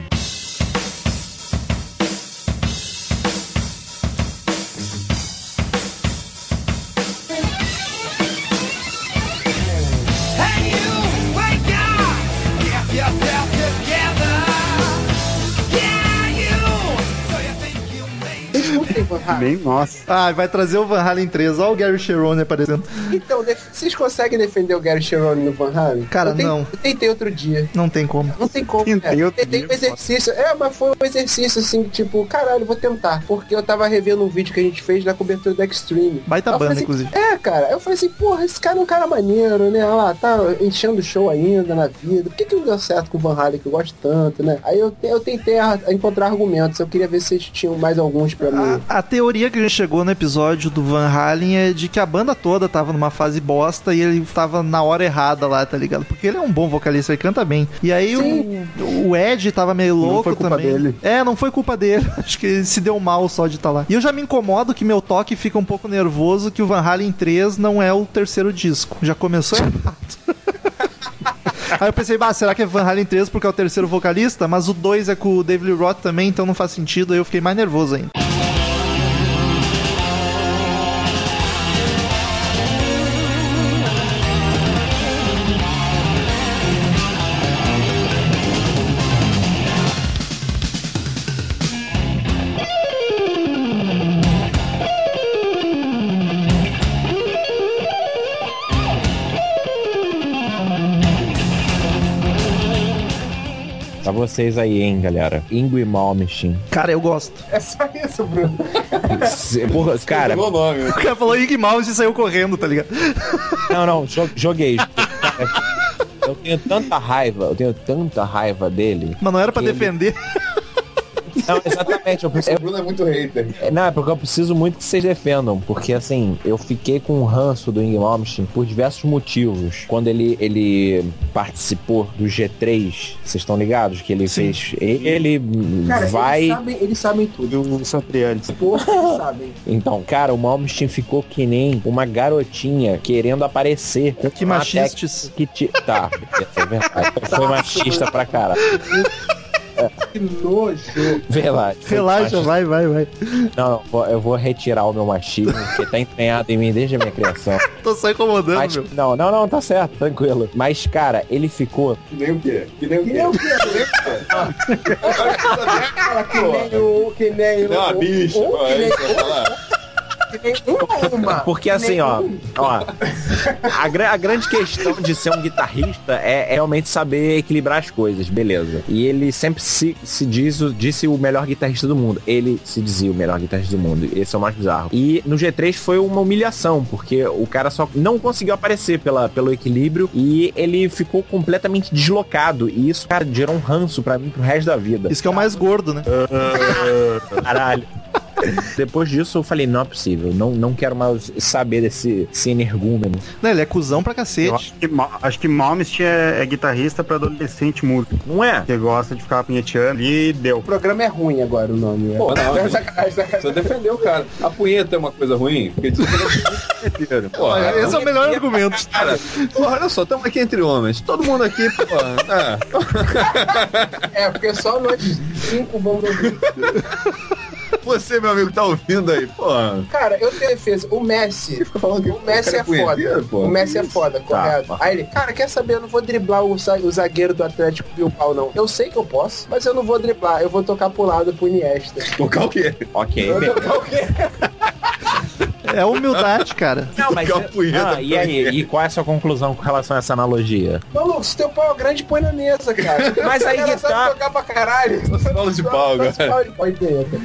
S3: Bem, nossa.
S2: Ah, vai trazer o Van Halen 3. Olha o Gary Cherone aparecendo.
S4: Então, vocês conseguem defender o Gary Cherone no Van Halen?
S2: Cara,
S4: eu tentei-
S2: não.
S4: Eu tentei outro dia.
S2: Não tem como.
S4: Não tem como,
S3: Tentei
S4: cara.
S3: outro
S4: Tentei
S3: dia,
S4: um exercício. É, mas foi um exercício assim, tipo, caralho, vou tentar. Porque eu tava revendo um vídeo que a gente fez da cobertura da Extreme.
S2: Baita
S4: eu falei
S2: banda,
S4: assim,
S2: inclusive.
S4: É, cara. Eu falei assim, porra, esse cara é um cara maneiro, né? Olha lá, tá enchendo o show ainda na vida. Por que, que não deu certo com o Van Halen, que eu gosto tanto, né? Aí eu, eu tentei a- a encontrar argumentos. Eu queria ver se vocês tinham mais alguns pra mim.
S2: A, a teoria que a gente chegou no episódio do Van Halen é de que a banda toda tava numa fase bosta e ele tava na hora errada lá, tá ligado? Porque ele é um bom vocalista, ele canta bem. E aí o, o Ed tava meio louco
S3: foi culpa
S2: também.
S3: dele.
S2: É, não foi culpa dele. Acho que ele se deu mal só de estar lá. E eu já me incomodo que meu toque fica um pouco nervoso que o Van Halen 3 não é o terceiro disco. Já começou errado. Aí eu pensei, bah, será que é Van Halen 3 porque é o terceiro vocalista? Mas o 2 é com o David Lee Roth também, então não faz sentido. Aí eu fiquei mais nervoso ainda.
S6: Vocês aí, hein, galera. Ingui Malmsteen.
S2: Cara, eu gosto.
S4: É só isso, Bruno.
S6: Porra, cara,
S5: o nome.
S2: O cara falou Ig Mouse e saiu correndo, tá ligado?
S6: não, não, jo- joguei. Eu tenho tanta raiva, eu tenho tanta raiva dele.
S2: Mas não era pra
S6: Ele-
S2: defender.
S6: Não, exatamente. Eu,
S5: O Bruno é muito hater.
S6: É, Não, é porque eu preciso muito que vocês defendam. Porque assim, eu fiquei com o ranço do Ingrid Malmsteen por diversos motivos. Quando ele, ele participou do G3, vocês estão ligados? Que ele fez. Ele
S4: Cara,
S6: vai.
S4: eles, sabem, eles sabem tudo. Porra, eles sabem.
S6: Então, cara, o Malmsteen ficou que nem uma garotinha querendo aparecer. com
S2: Que machistas.
S6: Que ti... Tá, é verdade. Foi machista pra caralho.
S4: Que nojo.
S2: Relaxa,
S6: machista.
S2: vai, vai, vai.
S6: Não, eu vou retirar o meu machismo, que tá entranhado em mim desde a minha criação.
S2: Tô só incomodando,
S6: Mas,
S2: meu.
S6: não, não, não, tá certo, tranquilo. Mas, cara, ele ficou.
S5: Que nem o quê? Que nem o
S4: Que
S5: quê?
S4: nem o quê? Que nem o. Que nem o.
S5: A bicha.
S4: o- que nem
S5: isso que
S4: que nem uma, uma.
S6: Porque assim, ó, ó, a, gra- a grande questão de ser um guitarrista é, é realmente saber equilibrar as coisas, beleza. E ele sempre se, se diz, o- disse o melhor guitarrista do mundo. Ele se dizia o melhor guitarrista do mundo. Esse é o mais bizarro. E no G3 foi uma humilhação, porque o cara só não conseguiu aparecer pela, pelo equilíbrio e ele ficou completamente deslocado. E isso, cara, gerou um ranço pra mim pro resto da vida.
S2: Isso que é o mais gordo, né?
S6: Caralho. Depois disso eu falei, não é possível, não, não quero mais saber desse, energúmeno.
S2: Não, ele é cuzão pra
S3: Eu
S2: cacete.
S3: acho que, acho que Malmsteen é, é guitarrista pra adolescente músico.
S6: Não é?
S3: Que gosta de ficar punheteando e deu.
S4: O programa é ruim agora o nome. é.
S5: Pô, não,
S4: É sacanagem, sacanagem.
S5: Você defendeu o cara. A punheta é uma coisa ruim? Porque diz que ele é. Porra,
S2: Esse é o melhor argumento.
S5: Cara, porra, olha só, estamos aqui entre homens. Todo mundo aqui, porra. É.
S4: É, porque só nós cinco vamos ouvir.
S5: Você, meu amigo, tá ouvindo aí, porra.
S4: Cara, eu tenho defesa. O Messi.
S5: falando que
S4: O Messi é
S5: é
S4: foda. O Messi é foda, correto. Aí ele, cara, quer saber? Eu não vou driblar o, za- o zagueiro do Atlético Bilbao, não. Eu sei que eu posso, mas eu não vou driblar. Eu vou tocar pro lado pro Iniesta.
S5: Tocar o quê?
S6: Ok,
S4: vou tocar o quê?
S2: É humildade, cara.
S6: Não, mas. Ah, e aí, e qual é a sua conclusão com relação a essa analogia?
S4: Maluco, se teu pau é grande, põe na mesa, cara.
S6: Mas aí
S4: cara
S6: que tá.
S4: tocar pra caralho.
S5: Solo de pau,
S4: punheta.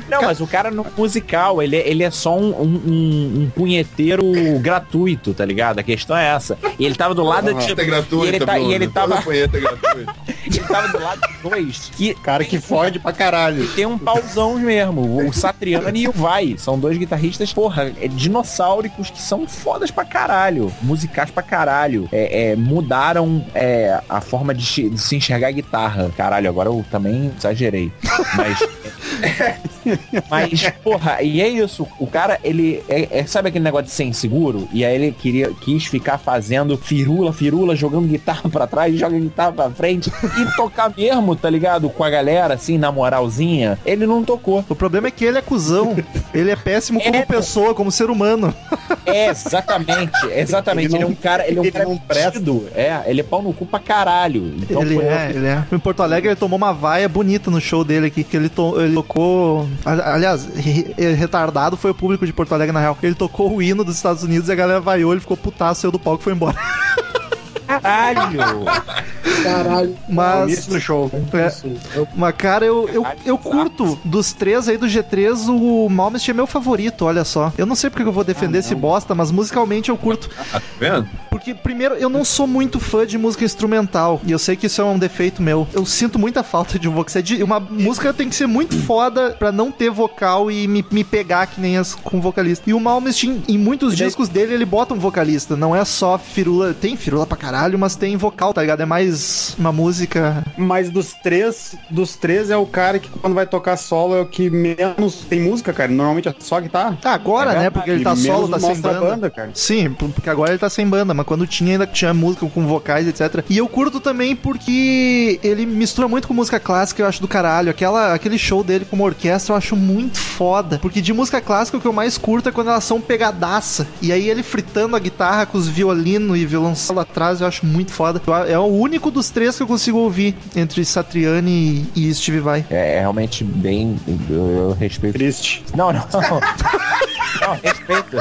S6: Não, mas o cara no musical, ele, ele é só um, um, um- punheteiro gratuito, tá ligado? A questão é essa. E ele tava do lado de.
S5: Punheta é
S6: e ele, tá, e ele tava.
S5: punheta é gratuita.
S6: ele tava do lado de dois. Que
S3: Cara que fode pra caralho.
S6: tem um pauzão mesmo. O Satriani e o Vai. São dois guitarristas, porra, é, dinossáuricos que são fodas pra caralho. Musicais pra caralho. É, é, mudaram é, a forma de, de se enxergar a guitarra. Caralho, agora eu também exagerei. Mas. Mas, porra, e é isso. O cara, ele. É, é- sabe aquele negócio de ser inseguro? E aí ele queria, quis ficar fazendo firula, firula, jogando guitarra pra trás, joga guitarra pra frente e tocar mesmo, tá ligado? Com a galera, assim, na moralzinha. Ele não tocou.
S2: O problema é que ele é cuzão. Ele é péssimo como
S6: É.
S2: pessoa, como ser humano.
S6: É, exatamente, exatamente. Ele,
S3: Ele
S6: é um cara, ele é um
S3: ele
S6: cara
S3: não.
S6: É, ele é pau no cu pra caralho. Então
S2: ele é, ele é. Em Porto Alegre ele tomou uma vaia bonita no show dele aqui, que ele, to- ele tocou. A- Aliás, re- re- retardado foi o público de Porto Alegre, na real. Ele tocou o hino dos Estados Unidos e a galera vaiou, ele ficou putaço, saiu do palco e foi embora.
S6: Caralho!
S4: Caralho.
S2: Mas.
S3: Isso no show.
S2: É.
S4: Eu-
S2: mas, cara, eu, eu, eu curto dos três aí do G3, o Malmsteen é meu favorito, olha só. Eu não sei porque eu vou defender esse bosta, mas musicalmente eu curto.
S5: Tá vendo?
S2: Porque, primeiro, eu não sou muito fã de música instrumental. E eu sei que isso é um defeito meu. Eu sinto muita falta de um vocal. É de- Uma música tem que ser muito foda pra não ter vocal e me, me pegar que nem as com vocalista. E o Malmsteen, em muitos discos dele, ele bota um vocalista. Não é só firula. Tem firula pra caralho, mas tem vocal, tá ligado? É mais uma música.
S3: Mas dos três, dos três é o cara que quando vai tocar solo é o que menos tem música, cara. Normalmente é só guitarra.
S2: Ah, agora,
S3: É
S2: né? Porque ele tá solo, tá sem banda.
S3: banda, cara.
S2: Sim, por- porque agora ele tá sem banda, mas quando tinha ainda tinha música com vocais, etc. E eu curto também porque ele mistura muito com música clássica, eu acho do caralho. Aquela, aquele show dele com uma orquestra eu acho muito foda. Porque de música clássica o que eu mais curto é quando elas são pegadaça. E aí ele fritando a guitarra com os violino e violoncelo atrás, eu acho muito foda. É o único dos três que eu consigo ouvir entre Satriani e, Steve Vai.
S6: É, é realmente bem. Eu, eu respeito.
S3: Triste.
S6: Não, não. Não, respeito.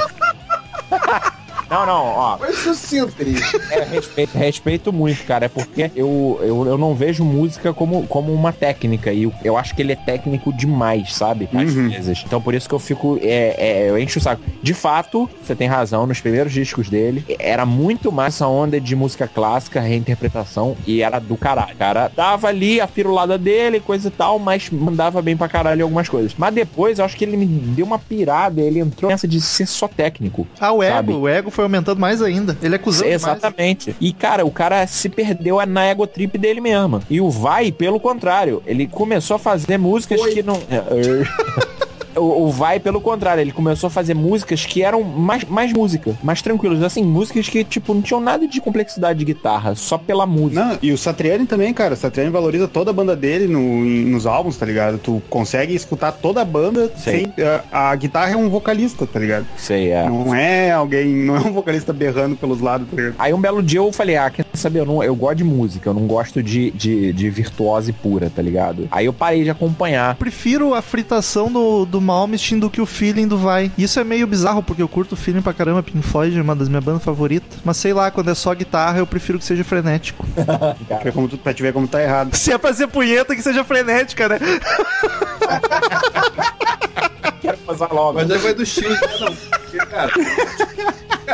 S6: Não, não, ó.
S4: Foi sucinto, Cris.
S6: É, respeito, respeito muito, cara. É porque eu, eu, eu não vejo música como, como uma técnica. E eu, eu acho que ele é técnico demais, sabe? Às vezes. Então por isso que eu fico. É, é, eu encho o saco. De fato, você tem razão, nos primeiros discos dele, era muito mais essa onda de música clássica, reinterpretação, e era do caralho. Cara, dava ali a firulada dele, coisa e tal, mas mandava bem pra caralho algumas coisas. Mas depois eu acho que ele me deu uma pirada, ele entrou nessa de ser só técnico.
S2: Ah, o ego,
S6: Sabe?
S2: o ego foi aumentando mais ainda. Ele é cuzão demais.
S6: Exatamente. E, cara, o cara se perdeu na ego trip dele mesmo. E o Vai, pelo contrário, ele começou a fazer músicas que não. O, o Vai, pelo contrário, ele começou a fazer músicas que eram mais, mais música, mais tranquilas. Assim, músicas que, tipo, não tinham nada de complexidade de guitarra, só pela música.
S3: Não, e o Satriani também, cara. O Satriani valoriza toda a banda dele no, em- nos álbuns, tá ligado? Tu consegue escutar toda a banda
S6: Sei.
S3: sem. A, a guitarra é um vocalista, tá ligado?
S6: Sei, é.
S3: Não é alguém, não é um vocalista berrando pelos lados, tá ligado?
S6: Aí um belo dia eu falei, ah, quer saber, eu, não, eu gosto de música, eu não gosto de, de, de virtuose pura, tá ligado? Aí eu parei de acompanhar.
S2: prefiro a fritação do, do Malmsteen do que o feeling do Vai. Isso é meio bizarro, porque eu curto o feeling pra caramba, Pink Floyd é uma das minhas bandas favoritas. Mas sei lá, quando é só guitarra, eu prefiro que seja frenético.
S3: Pra, como tu, pra te ver como tá errado.
S2: Se é pra ser punheta, que seja frenética, né?
S6: Quero passar logo.
S5: Mas aí vai do cada um. Porque, cara,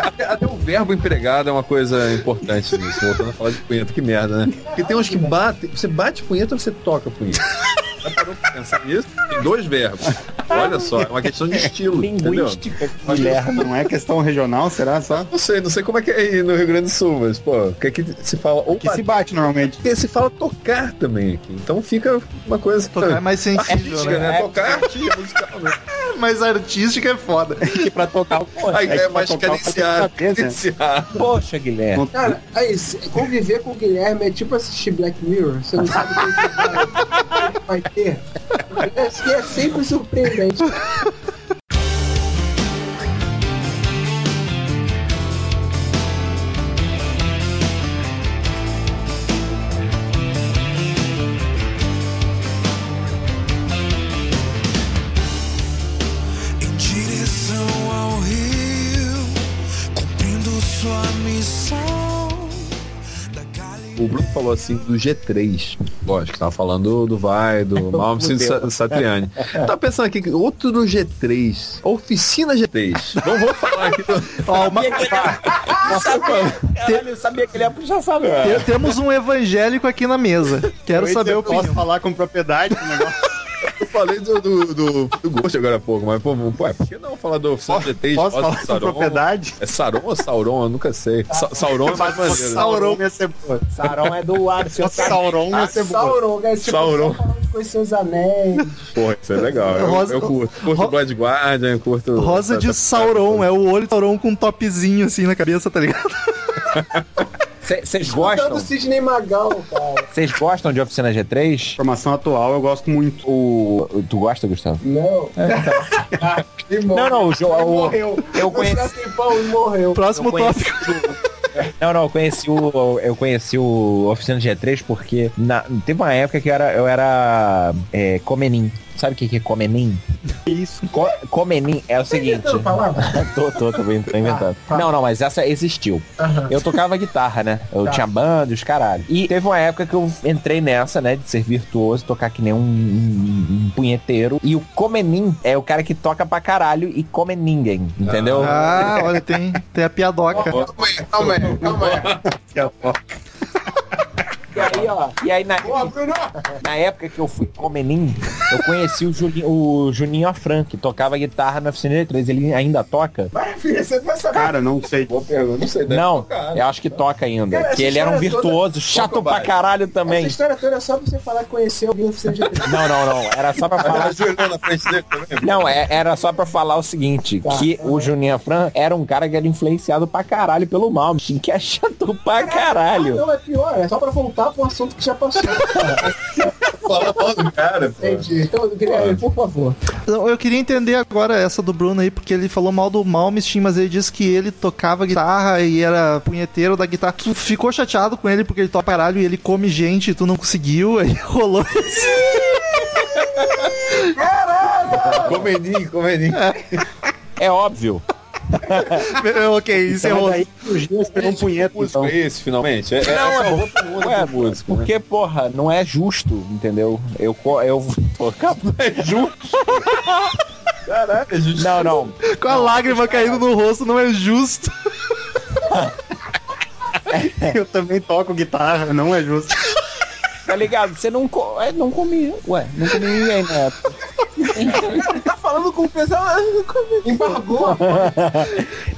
S5: até, até o verbo empregado é uma coisa importante nisso. Voltando a falar de punheta, que merda, né? Porque tem uns que batem. Você bate punheta ou você toca punheta? Pensar nisso? Tem dois verbos. Olha só, é uma questão de estilo. entendeu?
S6: Linguística, Guilherme.
S3: Não é questão regional, será só?
S5: Não sei, não sei como é que é aí no Rio Grande do Sul, mas, pô, o que é que se fala? Ou
S3: Que se bate normalmente.
S5: Porque se fala tocar também aqui. Então fica uma coisa.
S2: Tocar é mais sensível,
S5: artística,
S2: né?
S5: né? Tocar é artística musical, né?
S2: Mas artística é foda.
S3: Que pra tocar o
S5: Aí
S3: é
S5: é mais cadenciado. cadenciado.
S6: Poxa, Guilherme.
S4: Cara, aí, se- conviver com o Guilherme é tipo assistir Black Mirror. Você não sabe o que vai ter. É, é sempre surpreendente.
S5: O Bruno falou assim do G3. Lógico, tava falando do Vai, do Malmsteen e do Satriani. Tá pensando aqui que outro do G3. Oficina G3. Não vou falar aqui do.
S2: Ó, uma-
S6: Caralho, eu sabia que ele ia puxar essa
S2: temos um evangélico aqui na mesa. Quero saber a
S3: eu posso falar com propriedade do negócio.
S5: Eu falei do, do, do, do Ghost agora há pouco, mas pô, pô, é, por que não falar do Oficina G3?
S3: Posso
S5: Rosa
S3: falar
S5: de Sauron?
S3: propriedade?
S5: É Sauron ou Sauron? Eu nunca sei. Sa Sauron é mais maneiro.
S3: Sauron ia ser boa.
S6: Sarão é do ar,
S3: Sauron ia ser boa.
S4: Sauron, né? Tipo,
S5: Sauron.
S4: com os seus anéis.
S5: Porra, isso é legal. Eu,
S2: Rosa-
S5: eu curto. Curto
S2: Ro-
S5: Blood Guardian, curto.
S2: Rosa de Sauron, é o olho de Sauron com um topzinho assim na cabeça, tá ligado?
S6: Vocês gostam?
S4: Sidney Magal, cara.
S6: Vocês gostam de Oficina G3?
S3: Formação atual eu gosto muito.
S6: O, tu gosta, Gustavo?
S4: Não. Ah, e
S6: Não, não, o jogo.
S4: Ele
S6: o-
S4: morreu.
S6: Eu conheci.
S4: Morreu.
S2: Próximo
S6: conheci
S2: tópico.
S6: Não, não, eu conheci o. Eu conheci o Oficina G3 porque na- teve uma época que eu era, eu era é, Comenim. Sabe o que, que é Comenim?
S3: Isso.
S6: Co Comenim é o seguinte.
S4: inventando palavra?
S6: tô, tô, tô, tô inventando.
S4: tá.
S6: Não, não, mas essa existiu. Eu tocava guitarra, né? Eu
S4: Tá.
S6: tinha banda, os caralho. E teve uma época que eu entrei nessa, né? De ser virtuoso, tocar que nem um, um- um punheteiro. E o Comenim é o cara que toca pra caralho e come ninguém, entendeu?
S2: Ah, olha, tem, tem a piadoca.
S4: Calma aí, calma aí, calma aí.
S6: E aí, ó, e aí na,
S4: Boa, Bruno!
S6: na época que eu fui comenim, eu conheci o Julinho, o Juninho Afran, que tocava guitarra na oficina de três. Ele ainda toca?
S4: Vai, filha, você vai saber.
S3: Cara, não sei.
S5: Boa pergunta, não sei. deve
S6: Não,
S5: tocar.
S6: eu acho que toca ainda.
S4: Cara,
S6: que ele era um
S4: toda-
S6: virtuoso, chato
S5: Toca
S6: pra
S5: baixo.
S6: caralho também.
S4: Essa história toda é só pra você falar que conheceu alguém oficina de
S6: Não, não, não. Era só pra falar.
S5: Na.
S6: Não, é- era só pra falar o seguinte, que o Juninho Afran era um cara que era influenciado pra caralho pelo Malmsteen, que é chato pra
S4: Ah,
S6: caralho.
S4: não, é pior, é só pra voltar pro assunto que já passou.
S5: Fala mal do cara, pô.
S4: Entendi. Então, eu queria, por favor.
S2: Não, Eu queria entender agora essa do Bruno aí, porque ele falou mal do Malmsteen, mas ele disse que ele tocava guitarra e era punheteiro da guitarra. Tu ficou chateado com ele porque ele toca caralho e ele come gente e tu não conseguiu, aí rolou esse...
S5: Comeninho, comeninho.
S6: É óbvio.
S2: Ok, encerrou.
S3: Aí os dias pegou um punheta,
S5: músico
S3: então.
S5: é esse, finalmente? É, é,
S6: Não,
S5: é
S6: é Ué,
S5: com música, né?
S6: porque, porra, não é justo, entendeu? Eu, co- eu tocar é justo.
S5: Caralho, é justo.
S6: Não, não.
S2: Com a lágrima caindo no rosto não é justo.
S3: Eu também toco guitarra, não é justo.
S6: Tá ligado? Você não, co é, não comia. Ué, não comia ninguém na época.
S4: Tá falando com o pessoal, embargou.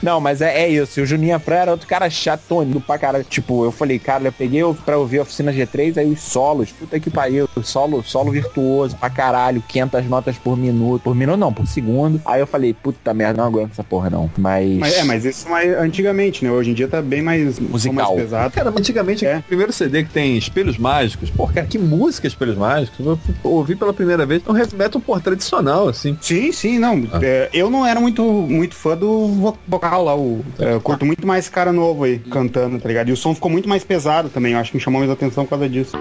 S6: Não, mas é, é isso. O Juninho Afran era outro cara chatônico pra caralho. Tipo, eu falei, cara, eu peguei o- pra ouvir a oficina G3, aí os solos, puta que pariu. Solo, solo virtuoso pra caralho, 500 notas por minuto. Por minuto não, por segundo. Aí eu falei, puta merda, não aguento essa porra não. Mas.
S3: Mas, é, mas isso mais antigamente, né? Hoje em dia tá bem mais
S6: Musical.
S3: mais pesado.
S5: Cara, mas antigamente,
S3: É.
S5: o primeiro CD que tem espelhos mágicos, pô, cara, que música espelhos mágicos? Eu ouvi pela primeira vez um heavy metal, pô, tradicional, assim.
S3: Sim, sim, não. É, eu não era muito, muito fã do vo- vocal lá. O, é, eu curto muito mais cara novo aí, cantando, tá ligado? E o som ficou muito mais pesado também. Eu acho que me chamou mais atenção por causa disso.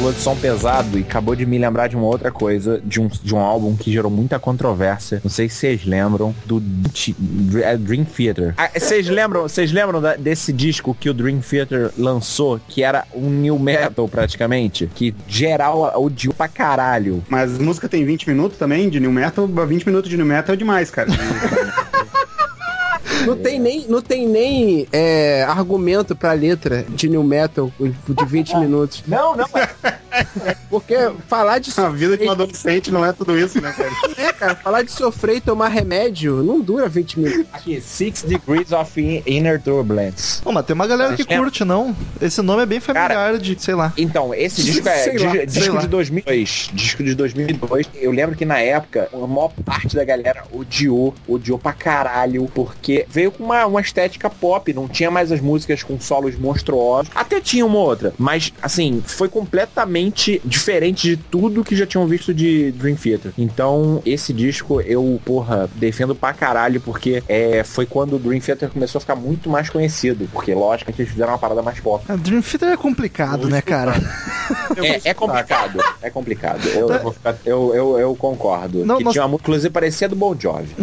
S6: Falou de som pesado e acabou de me lembrar de uma outra coisa, de um, de um álbum que gerou muita controvérsia. Não sei se vocês lembram do é, Dream Theater. Ah, Vocês lembram, vocês lembram da- desse disco que o Dream Theater lançou, que era um new metal praticamente, que geral odiou pra caralho.
S3: Mas a música tem 20 minutos também de New Metal. 20 minutos de New Metal é demais, cara.
S4: Não tem nem, não tem nem é, argumento pra letra de New Metal de 20 minutos.
S6: Não, não,
S4: Porque falar de
S3: a vida de um adolescente não é tudo isso, né, cara?
S4: É, cara, falar de sofrer e tomar remédio não dura 20 minutos.
S6: aqui, Six Degrees of Inner Turbulence.
S2: Pô, mas tem uma galera que curte, não? Esse nome é bem familiar de, sei lá.
S6: Então, esse disco é
S4: Sei
S6: di-
S4: lá,
S6: disco de 2002. Disco de 2002. Eu lembro que na época, a maior parte da galera odiou, odiou pra caralho, porque veio com uma, uma estética pop, não tinha mais as músicas com solos monstruosos. Até tinha uma outra, mas, assim, foi completamente diferente de tudo que já tinham visto de Dream Theater. Então, esse disco eu, porra, defendo pra caralho, porque é, foi quando o Dream Theater começou a ficar muito mais conhecido. Porque, lógico, que eles fizeram uma parada mais pop.
S2: A Dream Theater é complicado, né, cara?
S6: É, é complicado. É complicado. Eu, vou ficar- eu, eu, eu concordo.
S2: Não,
S6: que
S2: nós-
S6: tinha uma música, inclusive, parecia do Bon Jovi.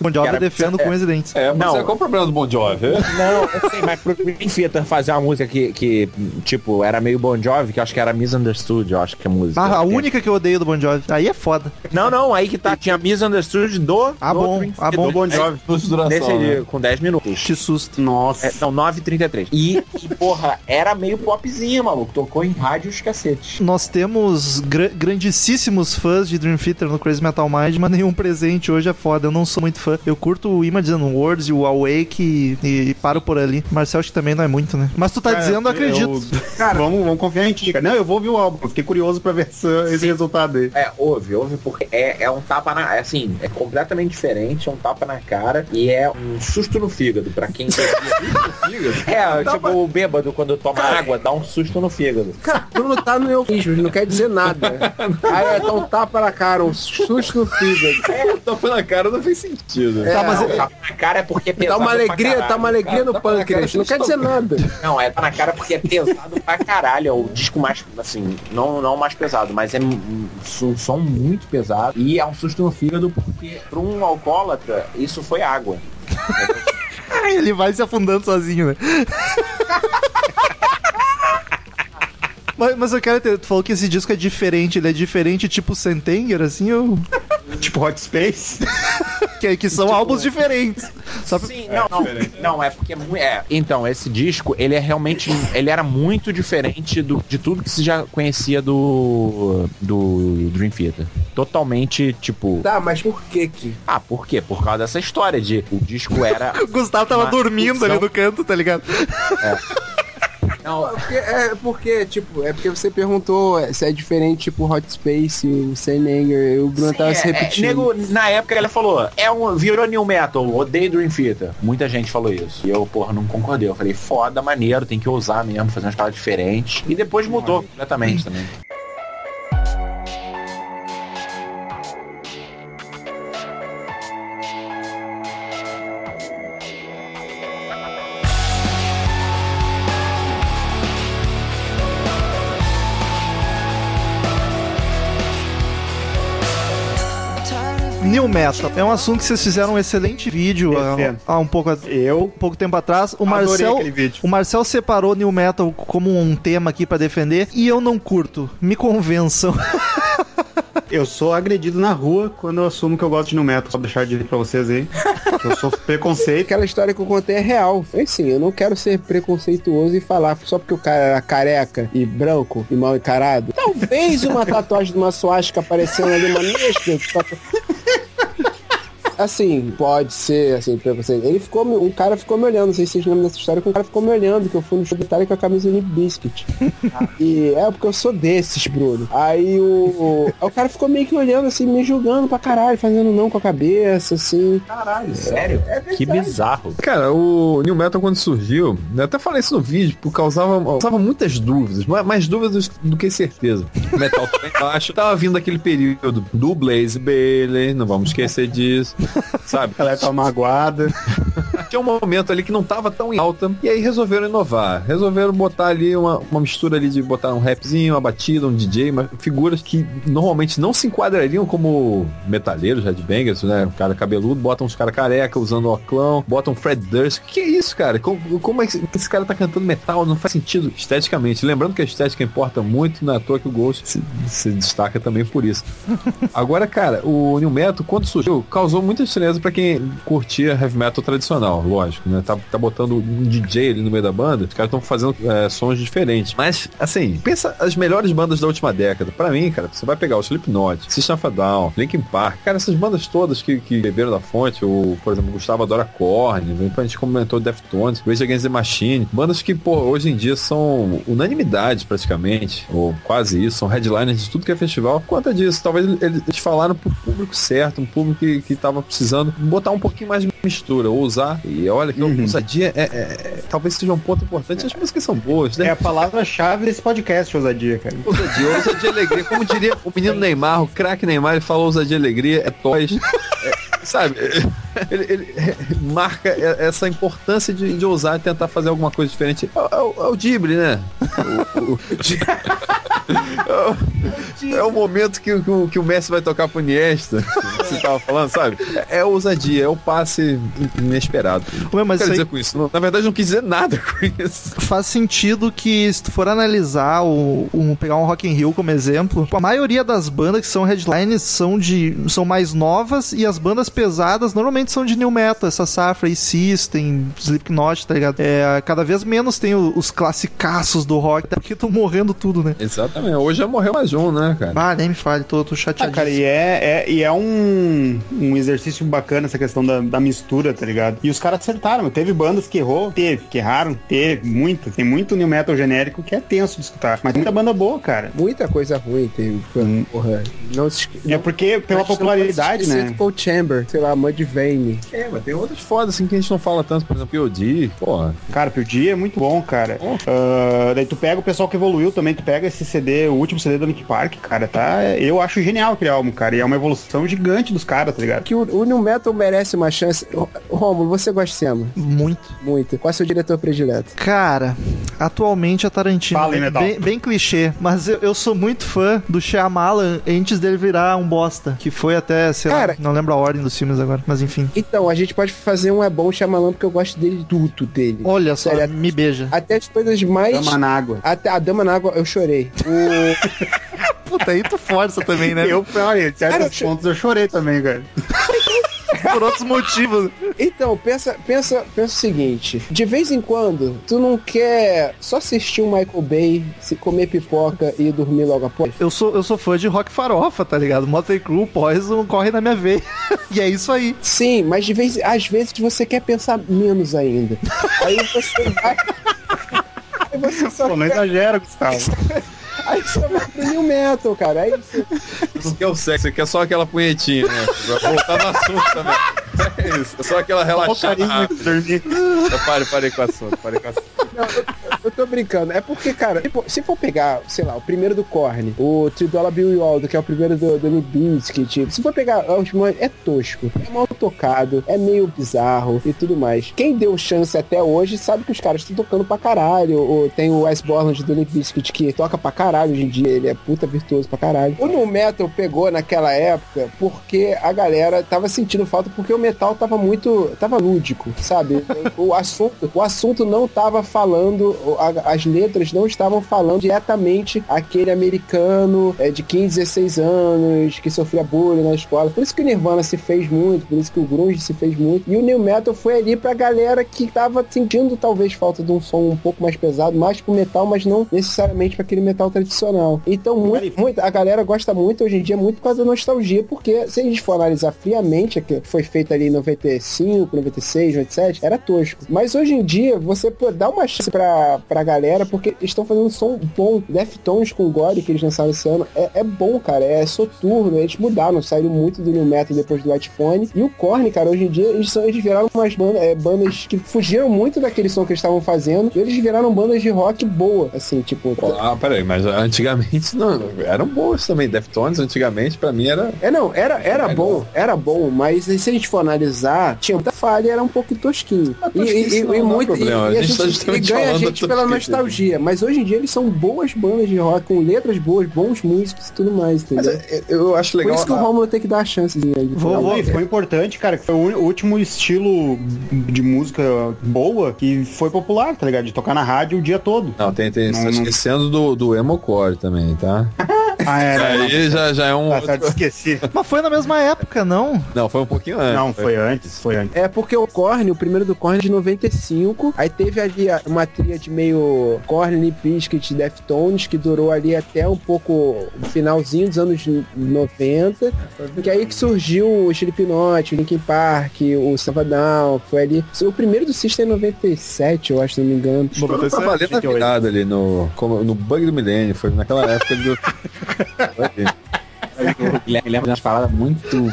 S2: Bon Jovi
S6: Cara,
S2: eu defendo
S6: é-
S2: com unhos e dentes.
S5: É, mas
S6: Não.
S5: é, qual o problema do Bon Jovi?
S6: Não, eu sei, mas pro Dream Theater fazer uma música que, que, tipo, era meio Bon Jovi, que eu acho que era Misunderstood, eu acho que é a música.
S2: Ah, a única que eu odeio do Bon Jovi. Aí é foda.
S6: Não, não, aí que tá, tinha Misunderstood do...
S2: Ah,
S6: do
S2: bom, ah, bom.
S3: Do Bon Jovi.
S5: Duração,
S6: Desse ali,
S5: né?
S6: com 10 minutos.
S2: Que susto.
S3: Nossa.
S6: É, não, 9h33. E, e, porra, era meio popzinha, maluco. Tocou em rádios cacetes.
S2: Nós temos gra- grandíssimos fãs de Dream Theater no Crazy Metal Mind, mas nenhum presente hoje é foda. Eu não sou muito fã. Eu curto o Images and Words e o Awake e, e paro por ali. Marcel acho que também não é muito, né? Mas tu tá
S3: Cara,
S2: dizendo, eu acredito.
S3: eu- Cara, vamos, vamos confiar em ti, cara. Não, eu vou ouvir o álbum. Fiquei curioso pra ver esse, esse resultado aí.
S6: É, ouve, ouve, porque é, é um tapa na. é Assim, é completamente diferente, é um tapa na cara e é um susto no fígado. Pra quem É, tipo o bêbado quando toma água, dá um susto no fígado.
S4: Cara, Bruno tá no eufemismo, não quer dizer nada. Aí é dar um tapa na cara, um susto no fígado.
S5: Tapa na cara não fez sentido.
S2: Tá, mas
S6: Não, tapa na cara é porque é
S4: Dá
S6: pesado
S4: uma
S6: pra
S4: alegria,
S6: caralho.
S4: tá uma alegria no
S5: cara,
S4: pâncreas, não quer dizer nada.
S6: Não, é tá na cara porque é pesado pra caralho. É o disco mais, assim, não, não mais pesado, mas é um som muito pesado. E é um susto no fígado porque, pra um alcoólatra, isso foi água.
S2: Ele vai se afundando sozinho, né? mas, mas eu quero ter. Tu falou que esse disco é diferente. Ele é diferente, tipo Sentenger, assim, ou.
S3: Tipo Hot Space.
S2: Que, que são álbuns diferentes. Só pra-
S6: Sim, não, não, não, é porque é muito. É. Então, esse disco, ele é realmente. Ele era muito diferente do, de tudo que se já conhecia do. do Dream Theater. Totalmente, tipo.
S4: Tá, mas por que que?
S6: Ah, por quê? Por causa dessa história de o disco era.
S2: O Gustavo tava dormindo ali no canto, tá ligado?
S6: Não,
S4: Porque, é porque, tipo, é porque você perguntou se é diferente, tipo, Hot Space, o Senenger, e o Bruno tava se
S6: É, é,
S4: repetindo.
S6: nego, na época ele falou, é um, virou new metal, odeio Dream Theater. Muita gente falou isso. E eu, porra, não concordei. Eu falei, foda, maneiro, tem que ousar mesmo, fazer umas paradas diferentes. E depois mudou completamente também.
S2: New Metal. É um assunto que vocês fizeram um excelente vídeo há,
S3: Defendo.
S2: há um pouco
S3: Eu
S2: um pouco tempo atrás. O Marcel, o Marcel separou New Metal como um tema aqui pra defender e eu não curto. Me convençam.
S3: Eu sou agredido na rua quando eu assumo que eu gosto de no metal. Só deixar de pra vocês aí. Eu sou preconceito.
S4: Aquela história que eu contei é real. Foi assim, eu não quero ser preconceituoso e falar só porque o cara era careca e branco e mal encarado. Talvez uma tatuagem de uma suástica aparecendo ali, uma mestra. Assim, pode ser, assim, preconceito. Ele ficou, um cara ficou me olhando, não sei se vocês lembram dessa história, que um cara ficou me olhando, que eu fui no show do Itália com a camisa do Limp Bizkit. E é porque eu sou desses, Bruno. Aí o, o cara ficou meio que olhando, assim, me julgando pra caralho, fazendo não com a cabeça, assim.
S6: Caralho, sério? que bizarro.
S5: Cara, o New Metal quando surgiu, eu até falei isso no vídeo, porque causava, causava muitas dúvidas, mais, dúvidas do que certeza. O metal também baixo, tava vindo aquele período do Blaze Bailey, não vamos esquecer disso, sabe?
S3: Ela tá magoada.
S5: Tinha um momento ali que não tava tão em alta, e aí resolveram inovar. Resolveram botar ali uma, uma mistura ali de botar um rapzinho, uma batida, um DJ, uma, figuras que normalmente não se enquadrariam como metaleiros, headbangers, né? Um cara cabeludo, botam uns caras careca usando oclão, botam Fred Durst. Que é isso, cara? Como, como é que esse cara tá cantando metal? Não faz sentido esteticamente. Lembrando que a estética importa muito, não é à toa que o Ghost se, se destaca também por isso. Agora, cara, o New Metal, quando surgiu, causou muita estranheza pra quem curtia heavy metal tradicional, lógico, né? Tá, tá botando um DJ ali no meio da banda, os caras estão fazendo é, sons diferentes. Mas, assim, pensa as melhores bandas da última década. Pra mim, cara, você vai pegar o Slipknot, System of a Down, Linkin Park, cara, essas bandas todas que, que beberam da fonte, o, por exemplo, Gustavo adora Korn, né? a gente comentou Deftones, Rage Against the Machine, bandas que, pô, hoje em dia são unanimidade praticamente, ou quase isso, são headliners de tudo que é festival. Conta disso, talvez eles falaram pro público certo, um público que, que tava precisando botar um pouquinho mais de mistura, ou usar. E olha que a ousadia é, é- é- talvez seja um ponto importante. As músicas são boas, né?
S3: É a palavra-chave desse podcast, ousadia, cara.
S5: Ousadia, ousadia e alegria. Como diria o menino Neymar, o craque Neymar, ele falou ousadia e alegria, é toys. É, sabe? Ele, ele marca essa importância de, de ousar e tentar fazer alguma coisa diferente. É, o- é o- é o Dibre, né? O- o- é o momento que, que o- que o Messi vai tocar pro Iniesta, que você tava falando, sabe? É, é ousadia, é o passe inesperado.
S2: Ué, mas
S5: Quer
S2: isso aí
S5: dizer com isso? Não- na verdade, não quis dizer nada com isso.
S2: faz sentido que se tu for analisar o, um- pegar um Rock in Rio como exemplo, a maioria das bandas que são headlines são de são mais novas e as bandas pesadas normalmente são de new metal, essa safra aí System, Slipknot, tá ligado? É, cada vez menos tem o- os classicaços do rock, até porque estão morrendo tudo, né?
S5: Exatamente. Hoje já morreu mais um, né, cara?
S2: Ah, nem me fale, tô, tô
S3: Ah,
S2: chateado.
S3: cara, e é, é, e é um, um exercício bacana essa questão da, da mistura, tá ligado? E os caras acertaram. Teve bandas que errou, teve, que erraram, teve, muito. Tem muito new metal genérico que é tenso de escutar. Mas muita banda boa, cara.
S4: Muita coisa ruim teve. Porra. Não se esque-
S3: É porque pela popularidade, né?
S4: de Cold Sei lá, Mudvayne.
S5: É, mas tem outras fodas assim que a gente não fala tanto, por exemplo, POD, porra.
S3: Cara, P.O.D. é muito bom, cara.
S5: Oh.
S3: Ah, daí tu pega o pessoal que evoluiu também, tu pega esse CD, o último CD do Nick Park, cara, tá? Eu acho genial aquele álbum, cara. E é uma evolução gigante dos caras, tá ligado?
S4: Que o, o New Metal merece uma chance. Ô, Rômulo, você gosta de Sema?
S2: Muito.
S4: Muito. Qual é o seu diretor predileto?
S2: Cara, atualmente a Tarantino
S3: Fala aí,
S2: é bem, bem clichê, mas eu, eu sou muito fã do Shyamalan antes dele virar um bosta, que foi até, sei
S4: Cara-
S2: lá, não lembro a ordem dos filmes agora, mas enfim.
S4: Então, a gente pode fazer um é bom Shyamalan porque eu gosto dele tudo dele.
S2: Olha só,
S4: Sério,
S2: me beija.
S4: Até as coisas mais...
S3: Dama na água.
S4: Até a Dama na Água eu chorei. O...
S2: Puta, aí tu força também, né?
S3: Eu, olha,
S4: Cara,
S3: certos
S4: cho-
S3: pontos eu chorei também, cara.
S2: Por outros motivos.
S4: Então, pensa, pensa, pensa o seguinte: de vez em quando, tu não quer só assistir um Michael Bay, se comer pipoca e dormir logo após?
S2: Eu sou, eu sou fã de rock farofa, tá ligado? Motley Crue, Poison, corre na minha veia. e é isso aí.
S4: Sim, mas de vez, às vezes você quer pensar menos ainda. Aí você vai. Aí você só
S3: Pô, não
S4: quer,
S3: exagera, Gustavo.
S4: aí você vai pro New Metal, cara. Aí você,
S5: Você quer o sexo, você quer só aquela punhetinha, né? Pra voltar no assunto também. É isso, só aquela relaxada.
S3: dormir.
S5: Eu parei, parei com o assunto, parei com o assunto.
S4: Não, eu, eu tô brincando. É porque, cara, tipo, se for pegar, sei lá, o primeiro do Korn, o Tridola Bill Waldo, que é o primeiro do, do Limp tipo, se for pegar os é tosco, é mal tocado, é meio bizarro e tudo mais. Quem deu chance até hoje sabe que os caras estão tocando pra caralho. Ou tem o Wes Borland do Limp Bizkit que toca pra caralho hoje em dia, ele é puta virtuoso pra caralho. O New Metal pegou naquela época porque a galera tava sentindo falta porque o metal tava muito, tava lúdico, sabe? O assunto, o assunto não tava falando, as letras não estavam falando diretamente aquele americano é, de 15, 16 anos que sofria bullying na escola. Por isso que o Nirvana se fez muito, por isso que o grunge se fez muito. E o New Metal foi ali pra galera que tava sentindo talvez falta de um som um pouco mais pesado, mais pro metal, mas não necessariamente para aquele metal tradicional. Então, muito, muito, a galera gosta muito hoje em dia muito por causa da nostalgia, porque se a gente for analisar friamente, que foi feito ali em 95, 96, 97, era tosco. Mas hoje em dia, você pô, dá uma chance pra, pra galera, porque estão fazendo um som bom. Deftones com Gore, que eles lançaram esse ano, é, é bom, cara. É soturno. Eles mudaram, saíram muito do New Metal depois do White Phone. E o Korn, cara, hoje em dia, eles, são, eles viraram umas bandas, é, bandas que fugiram muito daquele som que eles estavam fazendo. E eles viraram bandas de rock boa, assim, tipo...
S5: Ah, peraí, mas antigamente não, eram boas também. Deftones antigamente pra mim era.
S4: É, não, era, era
S5: É,
S4: bom, era bom, mas se a gente for analisar, tinha muita falha e era um pouco tosquinho. E, e, e,
S5: não-
S4: e
S5: não é
S4: muito,
S5: problema,
S4: e, e
S5: a
S4: a
S5: gente tá
S4: gente, e ganha a gente pela nostalgia, mas hoje em dia eles são boas bandas de rock, com letras boas, bons músicos e tudo mais,
S5: Mas
S4: entendeu?
S5: é, eu acho
S4: Por
S5: legal.
S4: isso que o
S5: a-
S4: Romulo tem que dar a chancezinha aí.
S2: Vou-
S3: Não, e foi importante, cara, que foi o o último estilo de música boa que foi popular, tá ligado? De tocar na rádio o dia todo.
S5: Não, tem, tem, você tá
S3: Não, não-
S5: esquecendo do, do Emocore também, tá?
S3: Ah, é, não, não.
S5: Aí já, já é um.
S3: Tá
S5: outro-
S3: certo, esqueci.
S2: Mas foi na mesma época, não?
S5: Não, foi um pouquinho antes.
S3: Não, foi antes, foi antes.
S4: É porque o Korn, o primeiro do Korn é de 95, aí teve ali uma tríade meio Korn, Limp Bizkit, Deftones, que durou ali até um pouco o finalzinho dos anos 90, que aí que surgiu o Slipknot, o Linkin Park, o Savadão, foi ali, o primeiro do System é 97, eu acho, se não me engano.
S5: Eu tava lendo a virada ali no, como- no Bug do Milênio, foi naquela época do.
S6: Guilherme lembra de umas paradas muito.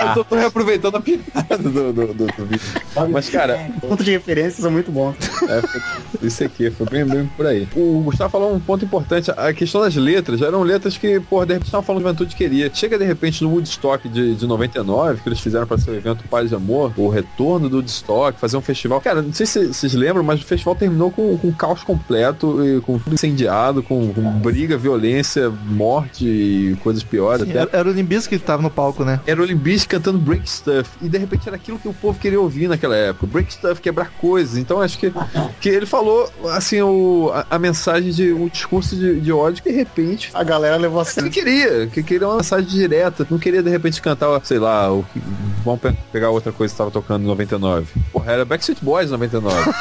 S5: Eu tô, tô reaproveitando a piada do, do, do, do vídeo. Mas, cara,
S3: Ponto de referência são muito bons.
S5: É, isso aqui, foi bem, bem por aí. O Gustavo falou um ponto importante, a questão das letras, eram letras que, pô, de repente estavam falando de juventude queria. Chega de repente no Woodstock de, de 99, que eles fizeram para ser o evento Paz de Amor, o retorno do Woodstock, fazer um festival. Cara, não sei se vocês lembram, mas o festival terminou com, com caos completo, e com tudo incendiado, com, com briga, violência, morte e coisas piores até.
S2: Era, o Limbis que tava no palco, né?
S5: Era o Limbisk cantando Break Stuff. E de repente era aquilo que o povo queria ouvir naquela época. Break Stuff, quebrar coisas. Então acho que, que ele falou, assim, o, a, a mensagem de um discurso de, de ódio que de repente
S3: A galera levou a
S5: ele
S3: sério.
S5: queria, que queria uma mensagem direta. Não queria de repente cantar, sei lá, o, que- vamos pe- pegar outra coisa que tava tocando em 99. Porra, era Backstreet Boys em 99.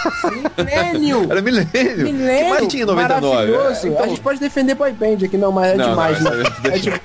S4: Milênio!
S5: Era Milênio. Que
S4: Milênio!
S5: mais tinha em 99?
S4: Maravilhoso!
S5: É, então-
S4: A gente pode defender boy band aqui, não, mas é
S5: Não,
S4: demais,
S5: não,
S4: né? É demais.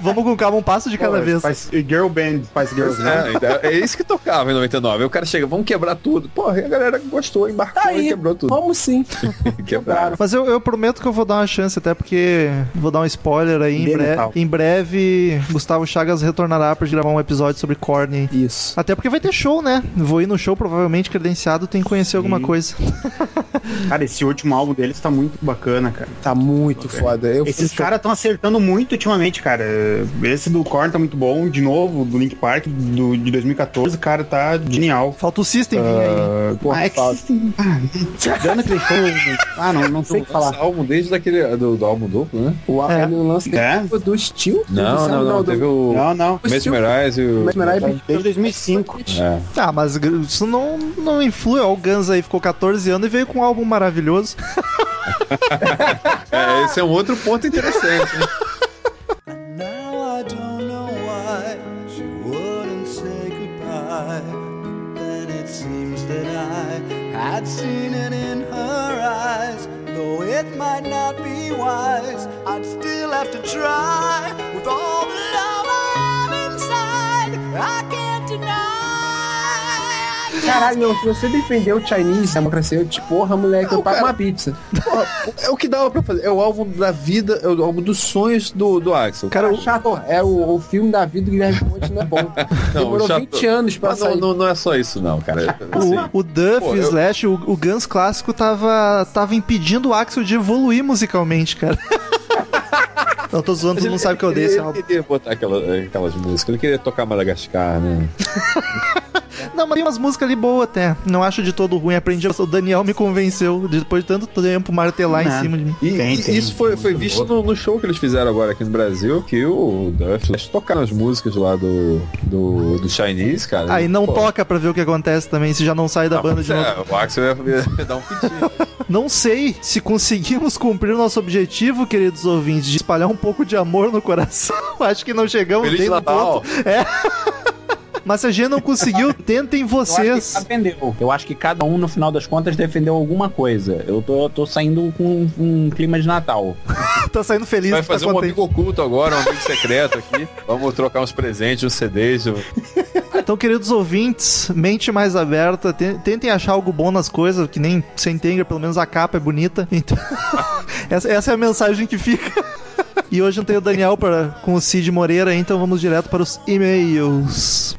S2: Vamos com calma, um passo de cada vez.
S3: Spice, Girl Band, Spice Girls, né?
S5: É, é isso que tocava em 99. Aí o cara chega, vamos quebrar tudo. Porra, e a galera gostou, embarcou
S4: Tá
S5: e
S4: aí,
S5: quebrou tudo.
S4: vamos sim.
S5: Quebraram.
S2: Mas eu, eu prometo que eu vou dar uma chance, até porque vou dar um spoiler aí. Em, bre- em breve, Gustavo Chagas retornará pra gravar um episódio sobre Korn.
S4: Isso.
S2: Até porque vai ter show, né? Vou ir no show, provavelmente credenciado, tem que conhecer alguma coisa.
S3: Cara, esse último álbum deles tá muito bacana, cara.
S4: Tá muito foda. Eu
S3: Esses caras estão acertando muito ultimamente, cara. Esse do Korn tá muito bom, de novo, do Link Park do, de 2014, cara, tá genial.
S2: Falta o System vir aí.
S3: Ah,
S4: Porra,
S3: ah, é que sim. Ah, dando aquele show. Ah, não, não sei o que falar.
S5: Álbum desde daquele do, do álbum duplo, né?
S4: O
S2: É.
S4: é. no lance
S3: É?
S4: do, Steel?
S5: Não, não, não.
S4: do-
S5: Teve o
S3: Não, não.
S5: Mesmerize e o.
S4: Mesmerize-
S3: Desde 2005.
S5: É.
S2: Ah, mas isso não, não influi. O Guns aí ficou 14 anos e veio com um álbum maravilhoso.
S5: É, esse é um outro ponto interessante. né?
S1: I had seen it in her eyes. Though it might not be wise, I'd still have to try. With all the love I have inside, I can't.
S4: Caralho, meu, se você defender o Chinese democracia, eu te porra, moleque, eu pago
S5: cara-
S4: uma pizza.
S5: Porra, é o que dava pra fazer. É o álbum da vida, é o álbum dos sonhos do, do Axel.
S4: Cara, o chato, é o, o filme da vida do Guilherme Ponte não é bom. Demorou
S5: o chato-
S4: 20 anos pra
S5: Mas não,
S4: sair.
S5: não, não é só isso, não, cara. Assim,
S2: O, o Duff,
S5: Pô, eu-
S2: Slash, o, o Guns clássico tava, tava impedindo o Axel de evoluir musicalmente, cara. não, tô zoando, todo mundo sabe que eu odeio esse
S5: ele,
S2: álbum.
S5: ele queria botar aquela- aquelas músicas, ele queria tocar Madagascar, né?
S2: Não, mas tem umas músicas ali boas até. Não acho de todo ruim. Aprendi. O Daniel me convenceu, depois de tanto tempo, martelar em
S3: Não.
S2: cima de mim.
S5: E,
S3: Tem,
S5: e
S3: tem.
S5: isso foi, foi visto no, no show que eles fizeram agora aqui no Brasil, que o Duff tocaram as músicas lá do, do, do Chinese, cara.
S2: Aí não
S5: Pô,
S2: toca pra ver o que acontece também, se já não sai da
S5: não,
S2: banda de
S5: é,
S2: novo.
S5: O Axel ia, ia dar um pedido.
S2: Não sei se conseguimos cumprir o nosso objetivo, queridos ouvintes, de espalhar um pouco de amor no coração. Acho que não chegamos
S5: Feliz
S2: nem no
S5: Natal.
S2: ponto. É. Mas se a gente não conseguiu, tentem
S6: Eu acho
S2: vocês.
S6: defendeu. Eu acho que cada um, no final das contas, defendeu alguma coisa. Eu tô, tô saindo com um, clima de Natal.
S2: Tá saindo feliz.
S5: Vai
S2: tá
S5: fazer um
S2: contente.
S5: amigo oculto agora, um amigo secreto aqui. Vamos trocar uns presentes, uns CDs. eu-
S2: Então, queridos ouvintes, mente mais aberta, te- tentem achar algo bom nas coisas, que nem sem Tenga, pelo menos a capa é bonita. Então, essa, essa é a mensagem que fica. E hoje não tem o Daniel pra, com o Cid Moreira, então vamos direto para os e-mails.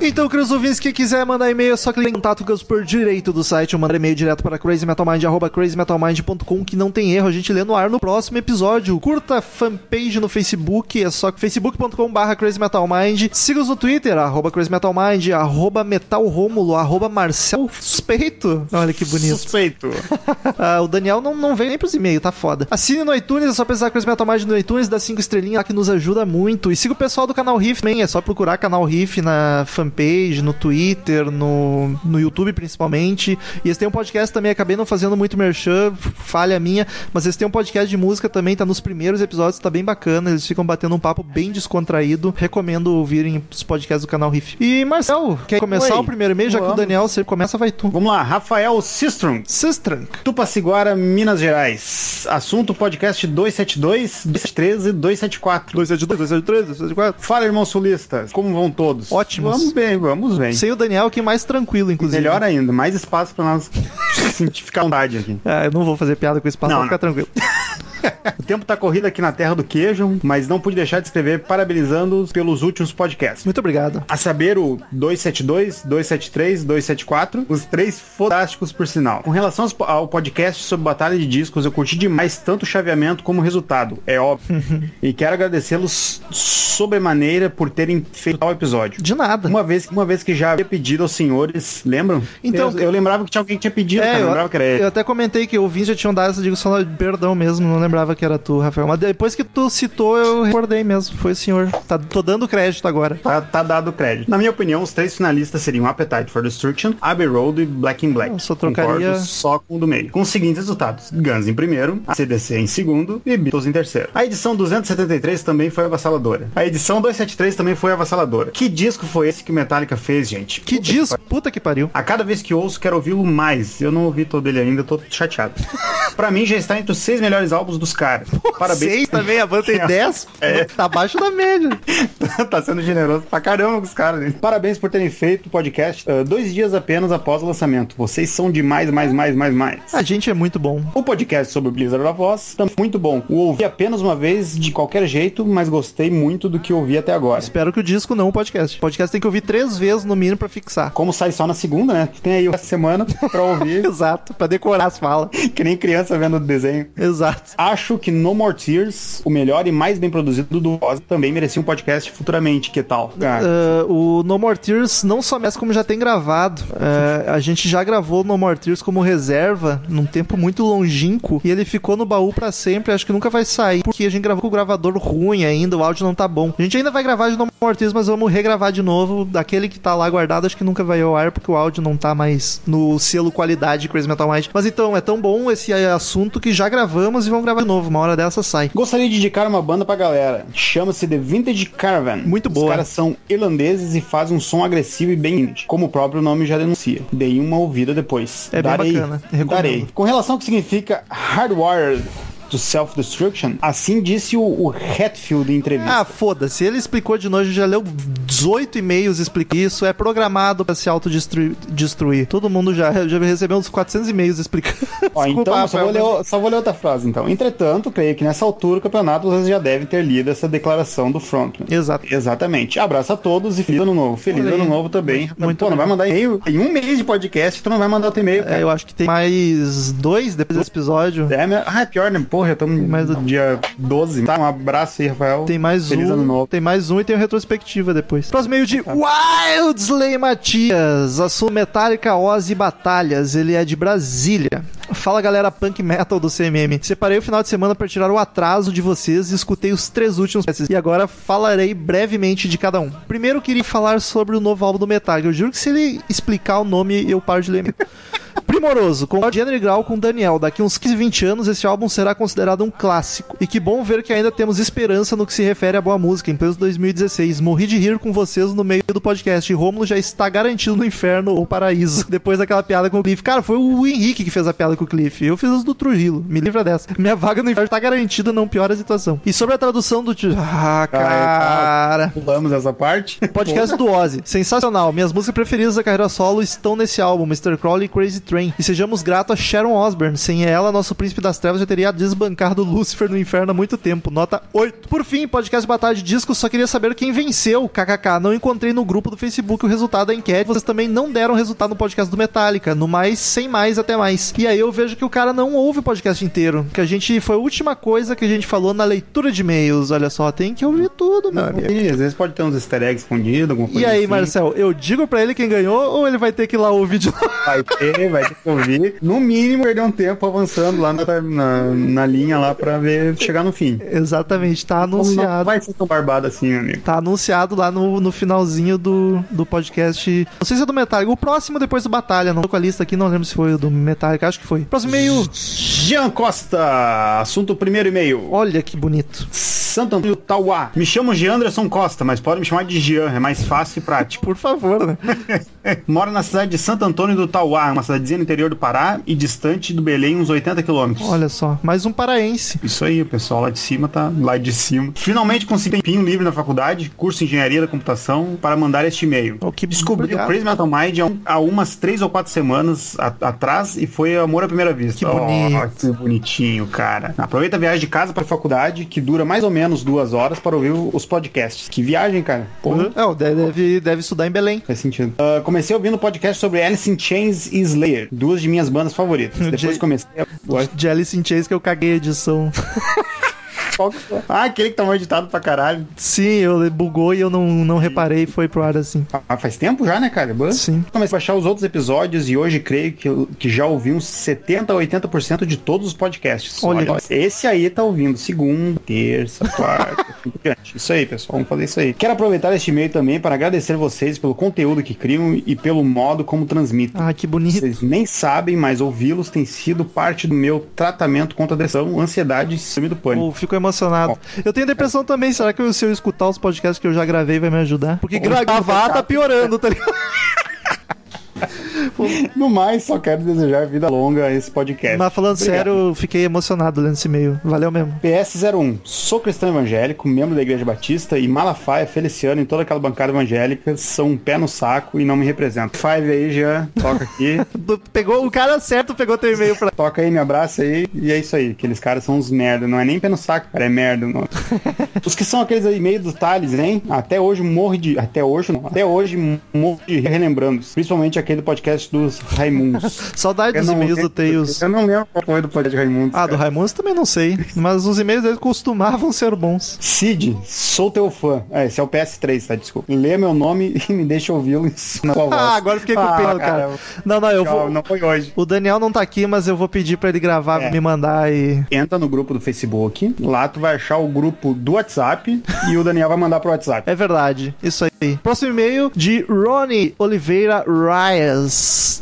S2: Então, queridos ouvintes, quem quiser mandar e-mail, é só clicar em contato com por direito do site ou mandar e-mail direto para crazymetalmind, arroba crazymetalmind.com, que não tem erro, a gente lê no ar no próximo episódio. Curta a fanpage no Facebook, é só facebook.com barra crazymetalmind. Siga-os no Twitter, arroba crazymetalmind, arroba metalromulo, arroba marcel suspeito. Olha que bonito.
S3: Suspeito.
S2: Ah, o Daniel não, não veio nem pros e-mails, tá foda. Assine no iTunes, é só pesquisar Crazy Metal Mind no iTunes, dá 5 estrelinhas lá que nos ajuda muito. E siga o pessoal do canal Riff também, é só procurar canal Riff na fanpage, no Twitter, no, no YouTube principalmente. E eles têm um podcast também, acabei não fazendo muito merchan, falha minha, mas eles têm um podcast de música também, tá nos primeiros episódios, tá bem bacana, eles ficam batendo um papo bem descontraído. Recomendo ouvirem os podcasts do canal Riff. E Marcel, quer começar
S3: Oi.
S2: o primeiro e-mail? Já que o. Daniel, você começa, vai tu.
S3: Vamos lá, Rafael Sistrom.
S2: Sistrank.
S3: Tupaciguara, Minas Gerais. Assunto podcast 272, 213 e 274.
S2: 272, 273, 274.
S3: Fala, irmãos sulistas. Como vão todos?
S2: Ótimos.
S3: Vamos bem, vamos bem.
S2: Sem o Daniel, que é mais tranquilo, inclusive.
S3: Melhor ainda, mais espaço pra nós. sentir ficar vontade aqui.
S2: Ah, eu não vou fazer piada com esse passo,
S3: Não,
S2: fica tranquilo.
S3: O tempo tá corrido aqui na terra do queijo, mas não pude deixar de escrever parabenizando-os pelos últimos podcasts.
S2: Muito obrigado.
S3: A saber, o 272, 273, 274, os três fantásticos por sinal. Com relação ao podcast sobre Batalha de Discos, eu curti demais tanto o chaveamento como o resultado, é óbvio. e quero agradecê-los sobremaneira por terem feito tal episódio.
S2: De nada.
S3: Uma vez, uma vez que já havia pedido aos senhores, lembram?
S2: Então-
S3: eu, eu lembrava que tinha alguém que tinha pedido, cara, eu
S2: eu,
S3: lembrava que era ele.
S2: eu até comentei que ouvintes já tinham dado essa digo só perdão mesmo, não lembrava que era tu, Rafael. Mas depois que tu citou, eu recordei mesmo. Foi o senhor. Tá, tô dando crédito agora.
S3: Tá, tá dado crédito. Na minha opinião, os três finalistas seriam Appetite for Destruction, Abbey Road e Black in Black.
S2: Eu só trocaria-
S3: Concordo só com o do meio. Com os seguintes resultados. Guns em primeiro, CDC em segundo e Beatles em terceiro. A edição 273 também foi avassaladora. A edição 273 também foi avassaladora. Que disco foi esse que o Metallica fez, gente?
S2: Que
S3: Puta
S2: disco? Puta que pariu.
S3: a cada vez que ouço, quero ouvi-lo mais. Eu não ouvi todo ele ainda, tô chateado. pra mim, já está entre os seis melhores álbuns dos caras. Parabéns.
S2: Seis também, a banda tem
S3: É.
S2: 10.
S3: É.
S2: Tá abaixo da média.
S3: tá sendo generoso pra caramba com os caras. né? Parabéns por terem feito o podcast ah, dois dias apenas após o lançamento. Vocês são demais, mais, mais, mais, mais.
S2: A gente é muito bom.
S3: O podcast sobre o Blizzard da Voz também é muito bom. O ouvi apenas uma vez de qualquer jeito, mas gostei muito do que ouvi até agora.
S2: Espero que o disco não o podcast. O podcast tem que ouvir três vezes no mínimo pra fixar.
S3: Como sai só na segunda, né? Tem aí essa semana pra ouvir,
S2: Exato, pra decorar as falas.
S3: que nem criança vendo o desenho.
S2: Exato.
S3: Acho que No More Tears, o melhor e mais bem produzido do Voz, também merecia um podcast futuramente. Que tal?
S2: Uh, o No More Tears não só mesmo como já tem gravado. Uh, a gente já gravou No More Tears como reserva num tempo muito longínquo e ele ficou no baú pra sempre. Acho que nunca vai sair porque a gente gravou com o gravador ruim ainda, o áudio não tá bom. A gente ainda vai gravar de No More Tears, mas vamos regravar de novo. Daquele que tá lá guardado, acho que nunca vai ao ar porque o áudio não tá mais no selo qualidade Crazy Metal Mind. Mas então, é tão bom esse assunto que já gravamos e vamos gravar de novo. Uma hora dessa sai.
S3: Gostaria de indicar uma banda pra galera. Chama-se The Vintage Caravan.
S2: Muito boa.
S3: Os caras são irlandeses e fazem um som agressivo e bem indie, como o próprio nome já denuncia. Dei uma ouvida depois.
S2: É bem
S3: Darei.
S2: bacana, recomendo.
S3: Darei. Com relação ao que significa hardwired to self-destruction, assim disse o, o Hatfield em entrevista.
S2: Ah, foda-se. Ele explicou de novo, já leu 18 e-mails explicando isso. É programado pra se autodestruir. destruir. Todo mundo já, já recebeu uns 400 e-mails explicando.
S3: Ó,
S2: Desculpa,
S3: então, só vou, ler, só vou ler outra frase, então. Entretanto, creio que nessa altura do campeonato vocês já devem ter lido essa declaração do frontman.
S2: Exato.
S3: Exatamente. Abraço a todos e feliz ano novo. Feliz ano novo também.
S2: Muito
S3: Pô, não vai mandar e-mail? Em um mês de podcast, tu não vai mandar outro e-mail, cara.
S2: É, eu acho que tem mais dois depois desse episódio.
S3: É? Ah, é pior, né? Porra, estamos
S2: mais
S3: no dia 12. Tá, um abraço aí, Rafael.
S2: Tem mais
S3: Feliz ano
S2: um.
S3: novo.
S2: Tem mais um e tem uma retrospectiva depois. Próximo meio de Wildsley Matias. Assunto Metallica, Ozzy Batalhas. Ele é de Brasília. Fala galera punk metal do CMM. Separei o final de semana para tirar o atraso de vocês e escutei os três últimos. E agora falarei brevemente de cada um. Primeiro queria falar sobre o novo álbum do Metallica. Eu juro que se ele explicar o nome, eu paro de ler. Primoroso, com o gênero igual com Daniel. Daqui uns 15, 20 anos, esse álbum será considerado um clássico. E que bom ver que ainda temos esperança no que se refere à boa música, em pleno 2016. Morri de rir com vocês no meio do podcast. Rômulo já está garantido no inferno ou paraíso. Depois daquela piada com o Cliff. Cara, foi o Henrique que fez a piada com o Cliff. Eu fiz as do Trujillo. Me livra dessa. Minha vaga no inferno está garantida, não piora a situação. E sobre a tradução do. ti- Ah, cara.
S3: Pulamos essa parte.
S2: Podcast do Ozzy. Sensacional. Minhas músicas preferidas da carreira solo estão nesse álbum, Mr. Crowley e Crazy Train. E sejamos gratos a Sharon Osbourne. Sem ela, nosso príncipe das trevas já teria desbancado Lucifer no inferno há muito tempo. Nota 8. Por fim, podcast Batalha de Discos, só queria saber quem venceu. KKK. Não encontrei no grupo do Facebook o resultado da enquete. Vocês também não deram resultado no podcast do Metallica. No mais, sem mais, até mais. E aí eu vejo que o cara não ouve o podcast inteiro. Que a gente. Foi a última coisa que a gente falou na leitura de e-mails. Olha só, tem que ouvir tudo, meu amigo.
S3: E, às vezes pode ter uns easter eggs escondidos, alguma coisa
S2: E aí,
S3: assim.
S2: Marcel, eu digo pra ele quem ganhou ou ele vai ter que ir lá ouvir de novo?
S3: Vai ter, vai ter que ouvir. No mínimo, perder um tempo avançando lá na, na, na linha lá pra ver chegar no fim.
S2: Exatamente, tá
S3: Não
S2: anunciado.
S3: vai ser tão barbado assim, meu amigo.
S2: Tá anunciado lá no, no finalzinho do, do podcast. Não sei se é do Metallica. O próximo depois do Batalha. Não tô com a lista aqui, não lembro se foi o do Metallica. Acho que foi. Próximo e-mail.
S3: Jean Costa, assunto primeiro e-mail.
S2: Olha que bonito.
S3: Santo Antônio Tauá. Me chamo Gianderson Costa, mas pode me chamar de Gian, é mais fácil e prático.
S2: Por favor, né?
S3: Moro na cidade de Santo Antônio do Tauá, uma cidadezinha no interior do Pará e distante do Belém uns 80 quilômetros.
S2: Olha só, mais um paraense.
S3: Isso aí, o pessoal lá de cima tá lá de cima. Finalmente consegui um tempinho livre na faculdade, curso de engenharia da computação, para mandar este e-mail.
S2: Oh, que
S3: Descobri
S2: obrigado.
S3: o Crazy Metal Mind há, um- há umas três ou quatro semanas a- atrás e foi amor à primeira vista.
S2: Que bonito.
S3: Oh, que bonitinho, cara. Aproveita a viagem de casa para a faculdade, que dura mais ou menos duas horas para ouvir os podcasts. Que viagem, cara. Porra.
S2: É, deve, deve estudar em Belém.
S3: Faz sentido. Ah, comecei ouvindo podcast sobre Alice in Chains e Slayer, duas de minhas bandas favoritas. Depois comecei a...
S2: De Alice in Chains que eu caguei a edição.
S3: Ah, aquele que tá mal editado pra caralho.
S2: Sim, eu bugou e eu não, não reparei e foi pro ar assim.
S3: Ah, faz tempo já, né, cara? Bã.
S2: Sim.
S3: Comecei a baixar os outros episódios e hoje creio que, que já ouvi uns 70 a 80% de todos os podcasts.
S2: Olha.
S3: esse aí tá ouvindo segunda, terça, quarta. Isso aí, pessoal. Vamos fazer isso aí. Quero aproveitar este e-mail também para agradecer vocês pelo conteúdo que criam e pelo modo como transmitem.
S2: Ah, que bonito.
S3: Vocês nem sabem, mas ouvi-los tem sido parte do meu tratamento contra a depressão, ansiedade e síndrome do pânico.
S2: Pô, fico emocionado.
S3: Bom.
S2: Eu tenho depressão também. Será que se eu escutar os podcasts que eu já gravei vai me ajudar? Porque gravar tá piorando, tá ligado?
S3: No mais, só quero desejar vida longa a esse podcast.
S2: Mas falando
S3: Obrigado.
S2: sério, fiquei emocionado lendo esse e-mail. Valeu mesmo.
S3: PS01. Sou cristão evangélico, membro da Igreja Batista e Malafaia, Feliciano e toda aquela bancada evangélica são um pé no saco e não me representam. Five aí já, toca aqui.
S2: Pegou o cara certo, pegou teu e-mail pra.
S3: toca aí, me abraça aí e é isso aí. Aqueles caras são uns merda. Não é nem pé no saco, cara, é merda. Não. Os que são aqueles e-mails dos Thales, hein? Até hoje morre de. Até hoje não. Até hoje morro de relembrando. Principalmente aquele podcast dos Raimundos.
S2: Saudade
S3: Eu
S2: dos e-mails do Tails.
S3: Eu não lembro qual foi do podcast Raimundos.
S2: Ah, do
S3: cara.
S2: Raimundos também não sei. Mas os e-mails dele costumavam ser bons.
S3: Cid, sou teu fã. É, esse é o PS3, tá? Desculpa. Lê meu nome e me deixa ouvi-lo na tua voz.
S2: Ah, agora fiquei com
S3: Ah,
S2: pena, cara. Não, não, eu
S3: Tchau,
S2: vou.
S3: Não foi hoje.
S2: O Daniel não tá aqui, mas eu vou pedir pra ele gravar,
S3: É.
S2: me mandar e.
S3: Entra no grupo do Facebook. Lá tu vai achar o grupo do WhatsApp e o Daniel vai mandar pro WhatsApp.
S2: É verdade, isso aí. Próximo e-mail de Ronnie Oliveira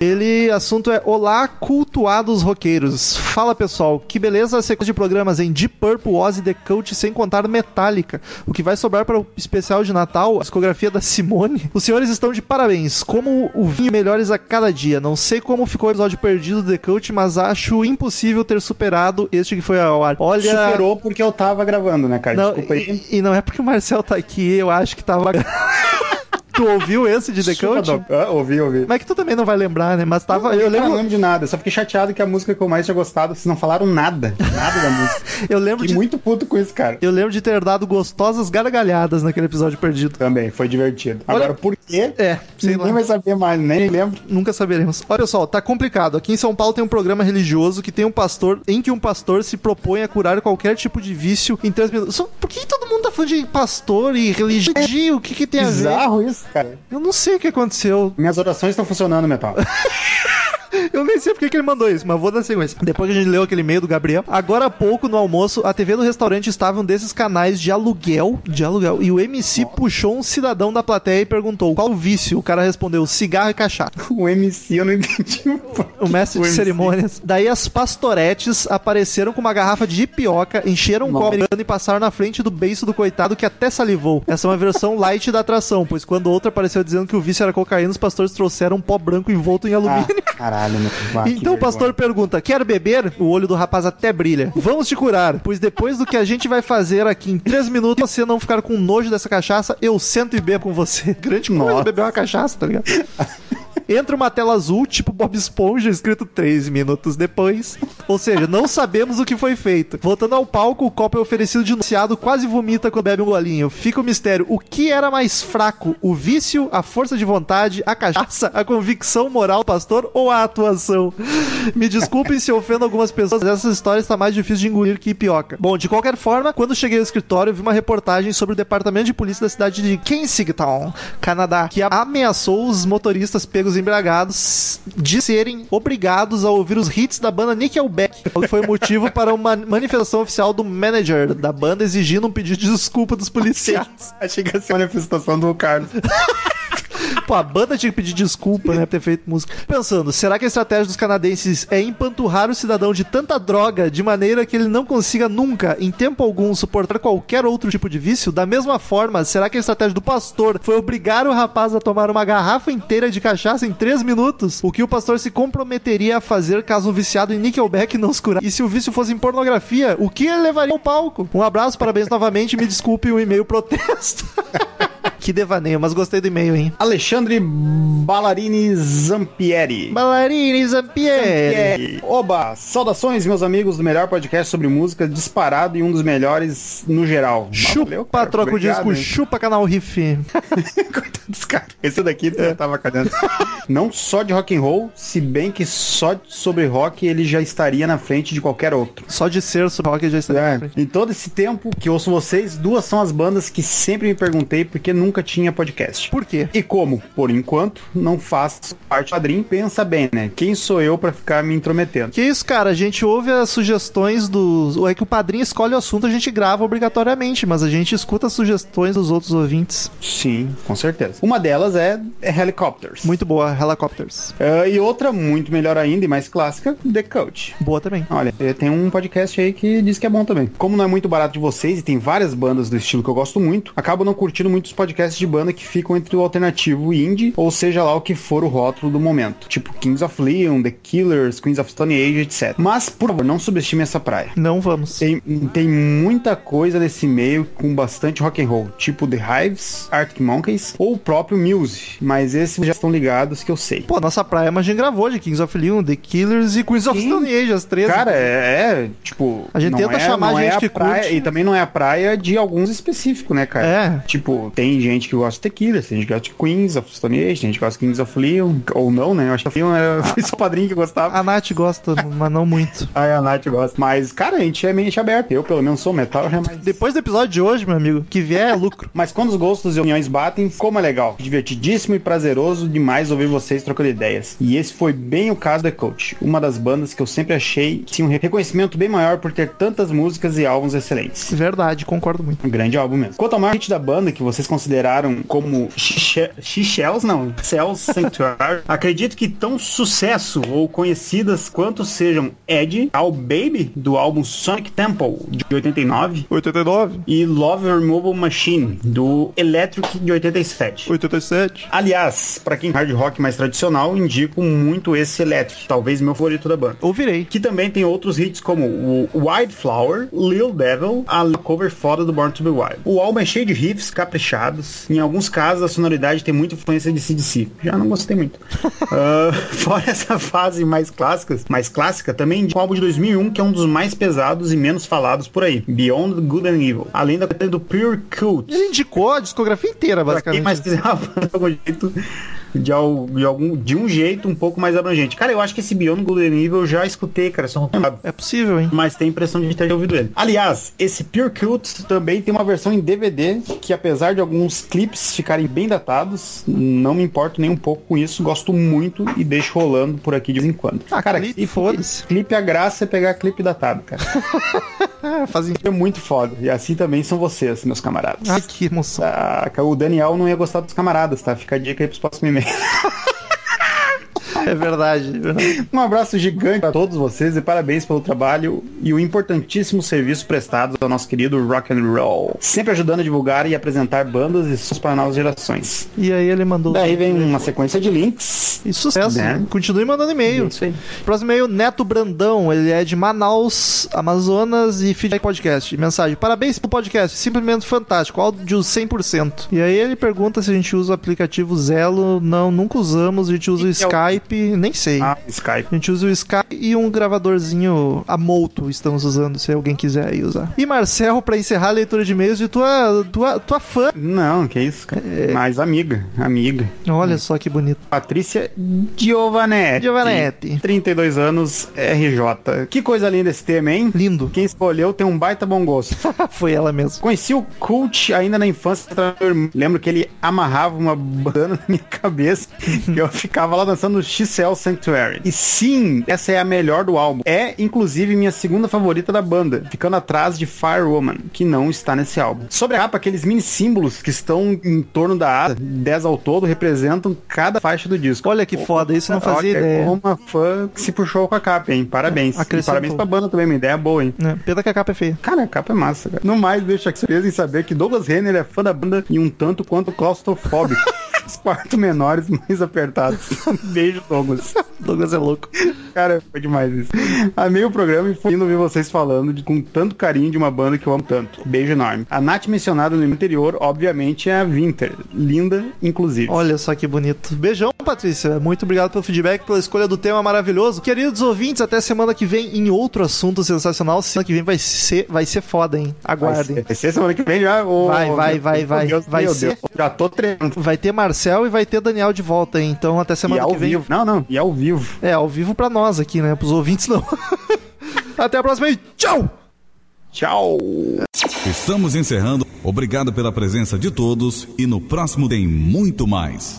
S2: Ele, assunto é Olá, cultuados roqueiros. Fala pessoal, que beleza a sequência de programas em Deep Purple, Ozzy, The Cult, sem contar Metallica. O que vai sobrar para o especial de Natal, a discografia da Simone. Os senhores estão de parabéns. Como o vinho melhores a cada dia. Não sei como ficou o episódio perdido do The Cult, mas acho impossível ter superado este que foi ao ar. Olha.
S3: Superou porque eu tava gravando, né, cara?
S2: Não,
S3: Desculpa aí.
S2: e, e não é porque o Marcel tá aqui, eu acho que tava. tu ouviu esse de The?
S3: Doc. Ah, ouvi, ouvi.
S2: Mas que tu também não vai lembrar, né? Mas tava. Eu
S3: Cara, não
S2: lembro,
S3: lembro de nada. Eu só fiquei chateado que a música que eu mais tinha gostado, vocês não falaram nada. Nada da música.
S2: eu lembro
S3: Fiquei
S2: de.
S3: muito puto com isso, cara.
S2: Eu lembro de ter dado gostosas gargalhadas naquele episódio perdido.
S3: Também, foi divertido.
S2: Olha-
S3: Agora, por quê?
S2: É, sei
S3: Ninguém
S2: lá.
S3: vai saber mais, nem lembro.
S2: Nunca saberemos. Olha pessoal, tá complicado. Aqui em São Paulo tem um programa religioso que tem um pastor em que um pastor se propõe a curar qualquer tipo de vício em três minutos. Só- Por que todo mundo tá falando de pastor e religião? O que, que tem a ver?
S3: Bizarro isso, cara.
S2: Eu não sei o que aconteceu.
S3: Minhas orações estão funcionando, Metal.
S2: Eu nem sei porque que ele mandou isso, mas vou dar sequência. Depois que a gente leu aquele e-mail do Gabriel, agora há pouco no almoço, a TV do restaurante estava um desses canais de aluguel, de aluguel, e o MC puxou um cidadão da plateia e perguntou qual o vício. O cara respondeu cigarro e cachaça.
S3: o MC eu não entendi.
S2: O mestre de
S3: MC.
S2: cerimônias. Daí as pastoretes apareceram com uma garrafa de pioca, encheram um copo americano e passaram na frente do beiço do coitado que até salivou. Essa é uma versão light da atração, pois quando outra apareceu dizendo que o vício era cocaína, os pastores trouxeram um pó branco envolto em alumínio.
S3: Ah, caralho, meu. Ah, que
S2: Então o pastor
S3: vergonha.
S2: pergunta: quer beber? O olho do rapaz até brilha. Vamos te curar, pois depois do que a gente vai fazer aqui em três minutos, você não ficar com nojo dessa cachaça, eu sento e bebo com você. Grande coisa
S3: Nossa.
S2: beber uma cachaça, tá ligado? Entra uma tela azul, tipo Bob Esponja, escrito três minutos depois. Ou seja, não sabemos o que foi feito. Voltando ao palco, o copo é oferecido de anunciado, quase vomita quando bebe um golinho. Fica o mistério. O que era mais fraco? O vício, a força de vontade, a cachaça, a convicção moral do pastor ou a atuação? Me desculpem se ofendo algumas pessoas, essa história está mais difícil de engolir que pioca. Bom, de qualquer forma, quando cheguei ao escritório, vi uma reportagem sobre o departamento de polícia da cidade de Kensington, Canadá, que ameaçou os motoristas pegos embriagados de serem obrigados a ouvir os hits da banda Nickelback. Foi motivo para uma manifestação oficial do manager da banda exigindo um pedido de desculpa dos policiais.
S3: Achei que ia ser uma manifestação do Carlos.
S2: Pô, a banda tinha que pedir desculpa, né, por ter feito música. Pensando, será que a estratégia dos canadenses é empanturrar o cidadão de tanta droga de maneira que ele não consiga nunca, em tempo algum, suportar qualquer outro tipo de vício? Da mesma forma, será que a estratégia do pastor foi obrigar o rapaz a tomar uma garrafa inteira de cachaça em 3 minutos? O que o pastor se comprometeria a fazer caso um viciado em Nickelback não se curasse? E se o vício fosse em pornografia, o que ele levaria ao palco? Um abraço, parabéns novamente, me desculpe o e-mail protesto. que devaneio, mas gostei do e-mail, hein?
S3: Alexandre Ballarini Zampieri.
S2: Ballarini Zampieri.
S3: É, Oba! Saudações, meus amigos do melhor podcast sobre música, disparado e um dos melhores no geral.
S2: Chupa,
S3: Valeu, cara.
S2: troca o disco,
S3: hein?
S2: chupa canal Riff.
S3: Coitados, cara. Esse daqui eu tava cagando. Não só de rock and roll, se bem que só sobre rock ele já estaria na frente de qualquer outro.
S2: Só de ser sobre rock já está na
S3: É,
S2: frente.
S3: em todo esse tempo que ouço vocês, duas são as bandas que sempre me perguntei porque nunca tinha podcast.
S2: Por quê?
S3: E como, por enquanto, não faço parte do padrinho, pensa bem, né? Quem sou eu pra ficar me intrometendo?
S2: Que isso, cara? A gente ouve as sugestões dos. É que o padrinho escolhe o assunto, a gente grava obrigatoriamente, mas a gente escuta as sugestões dos outros ouvintes.
S3: Sim, com certeza. Uma delas é, é Helicopters.
S2: Muito boa, Helicopters.
S3: Ah, e outra, muito melhor ainda e mais clássica, The Coach.
S2: Boa também.
S3: Olha, eh, tem um podcast aí que diz que é bom também. Como não é muito barato de vocês e tem várias bandas do estilo que eu gosto muito, acabo não curtindo muitos podcasts de banda que ficam entre o alternativo indie, ou seja lá o que for o rótulo do momento. Tipo Kings of Leon, The Killers, Queens of Stone Age, etc. Mas, por favor, não subestime essa praia.
S2: Não vamos.
S3: Tem, tem muita coisa nesse meio com bastante rock and roll, tipo The Hives, Arctic Monkeys ou o próprio Muse, mas esses já estão ligados que eu sei.
S2: Pô, nossa praia, mas a gente gravou de Kings of Leon, The Killers e Queens of
S3: Sim.
S2: Stone Age, as três.
S3: Cara, é, é, tipo.
S2: A gente tenta
S3: é-
S2: chamar
S3: não é
S2: gente
S3: a
S2: que
S3: praia,
S2: curte.
S3: E também não é a praia de alguns específicos, né, cara?
S2: É.
S3: Tipo, tem gente que gosta de tequila, tem gente que gosta de Queens of Stone Age, tem gente que gosta de Kings of Leon, ou não, né? Eu acho que Leon foi só o padrinho que gostava.
S2: A Nath gosta, mas não muito.
S3: Ai, a Nath gosta. Mas, cara, a gente é mente aberta. Eu, pelo menos, sou metal, já é mais.
S2: Depois do episódio de hoje, meu amigo, que vier é lucro.
S3: Mas quando os gostos e opiniões batem, como é legal. Divertidíssimo e prazeroso demais ouvir vocês trocando ideias. E esse foi bem o caso da Coach, uma das bandas que eu sempre achei que tinha um reconhecimento bem maior por ter tantas músicas e álbuns excelentes.
S2: Verdade, concordo muito.
S3: Um grande álbum mesmo. Quanto ao maior hit da banda que vocês consideraram como Shells, não, Cells Sanctuary, acredito que tão sucesso ou conhecidas quanto sejam Ed, All Baby, do álbum Sonic Temple, de 89,
S2: 89,
S3: e Love Removal Machine, do Electric, de 87.
S2: 87.
S3: Aliás, pra quem é hard rock mais tradicional, indico muito esse Electric, talvez meu favorito da banda.
S2: Ouvirei.
S3: Que também tem outros hits como o Wildflower, Lil Devil, a cover foda do Born to Be Wild. O álbum é cheio de riffs caprichados. Em alguns casos, a sonoridade tem muita influência de CDC. Já não gostei muito. Ah, fora essa fase mais clássica, mais clássica, também indico o álbum de 2001, que é um dos mais pesados e menos falados por aí. Beyond Good and Evil. Além da do Pure Cult.
S2: Ele indicou a discografia inteira,
S3: Pra quem
S2: basicamente.
S3: mais quiser de algum jeito, de, al- de algum, de um jeito um pouco mais abrangente. Cara, eu acho que esse Beyond Good and Evil eu já escutei, cara, só não.
S2: É possível, hein?
S3: Mas tem a impressão de ter ouvido ele. Aliás, esse Pure Cult também tem uma versão em DVD que, apesar de alguns clipes ficarem bem datados, não me importo nem um pouco com isso. Gosto muito e deixo rolando por aqui de vez em quando.
S2: Ah, clipe, foda-se.
S3: Clipe a graça é pegar clipe datado, cara.
S2: Fazem.
S3: É muito foda. E assim também são vocês, meus camaradas.
S2: Ah, que emoção.
S3: Ah, o Daniel não ia gostar dos camaradas, tá? Fica a dica aí pros próximos e-mails.
S2: like É verdade, é verdade.
S3: Um abraço gigante a todos vocês e parabéns pelo trabalho e o importantíssimo serviço prestado ao nosso querido rock and roll. Sempre ajudando a divulgar e apresentar bandas e sons para novas gerações.
S2: E aí ele mandou.
S3: Daí vem uma sequência de links.
S2: E sucesso.
S3: Né?
S2: Continue mandando e-mail.
S3: Isso aí.
S2: Próximo e-mail, Neto Brandão. Ele é de Manaus, Amazonas e feedback podcast. Mensagem: Parabéns pelo podcast, simplesmente fantástico. Áudio 100%. E aí ele pergunta se a gente usa o aplicativo Zelo. Não, nunca usamos. A gente usa o
S3: é o-
S2: Skype. Nem sei.
S3: Ah, Skype.
S2: A gente usa o Skype e um gravadorzinho a molto estamos usando, se alguém quiser aí usar. E Marcel, pra encerrar a leitura de e-mails de tua, tua, tua fã.
S3: Não, que isso, cara. Mas amiga, amiga.
S2: Olha só que bonito.
S3: Patrícia Giovanetti.
S2: Giovanetti.
S3: 32 anos, RJ. Que coisa linda esse tema, hein?
S2: Lindo.
S3: Quem escolheu tem um baita bom gosto.
S2: Foi ela mesmo.
S3: Conheci o Cult ainda na infância. Lembro que ele amarrava uma bandana na minha cabeça e eu ficava lá dançando X T-Cell Sanctuary. E sim, essa é a melhor do álbum. É, inclusive, minha segunda favorita da banda, ficando atrás de Firewoman, que não está nesse álbum. Sobre a capa, aqueles mini símbolos que estão em torno da asa, 10 ao todo, representam cada faixa do disco.
S2: Olha que foda, isso não fazia
S3: Olha,
S2: ideia.
S3: uma fã que se puxou com a capa, hein? Parabéns.
S2: É,
S3: parabéns pra banda também, uma ideia boa, hein?
S2: Né? Pena que a capa é feia.
S3: Cara, a capa é massa, cara. No mais, deixa aqui surpresa em saber que Douglas Renner é fã da banda e um tanto quanto claustrofóbico. Os quartos menores mais apertados. Beijo, Douglas.
S2: Douglas é louco.
S3: Cara, foi demais isso. Amei o programa e foi lindo ouvir vocês falando de- com tanto carinho de uma banda que eu amo tanto. Beijo enorme. A Nath mencionada no anterior, obviamente, é a Winter. Linda, inclusive.
S2: Olha só que bonito. Beijão, Patrícia. Muito obrigado pelo feedback, pela escolha do tema maravilhoso. Queridos ouvintes, até semana que vem em outro assunto sensacional. Semana que vem vai ser, vai ser foda, hein?
S3: Vai
S2: Aguardem.
S3: ser, vai ser semana que vem já. Ô,
S2: Vai, vai, vai, vai.
S3: Deus,
S2: Vai
S3: meu
S2: ser.
S3: Já tô tremendo.
S2: Vai ter Marcel e vai ter Daniel de volta, hein? Então até
S3: E
S2: semana
S3: ao
S2: que vem.
S3: vivo. Não, não. E ao vivo.
S2: É, ao vivo pra nós aqui, né? Pros ouvintes não. até a próxima e tchau!
S3: Tchau.
S9: Estamos encerrando. Obrigado pela presença de todos e no próximo tem muito mais.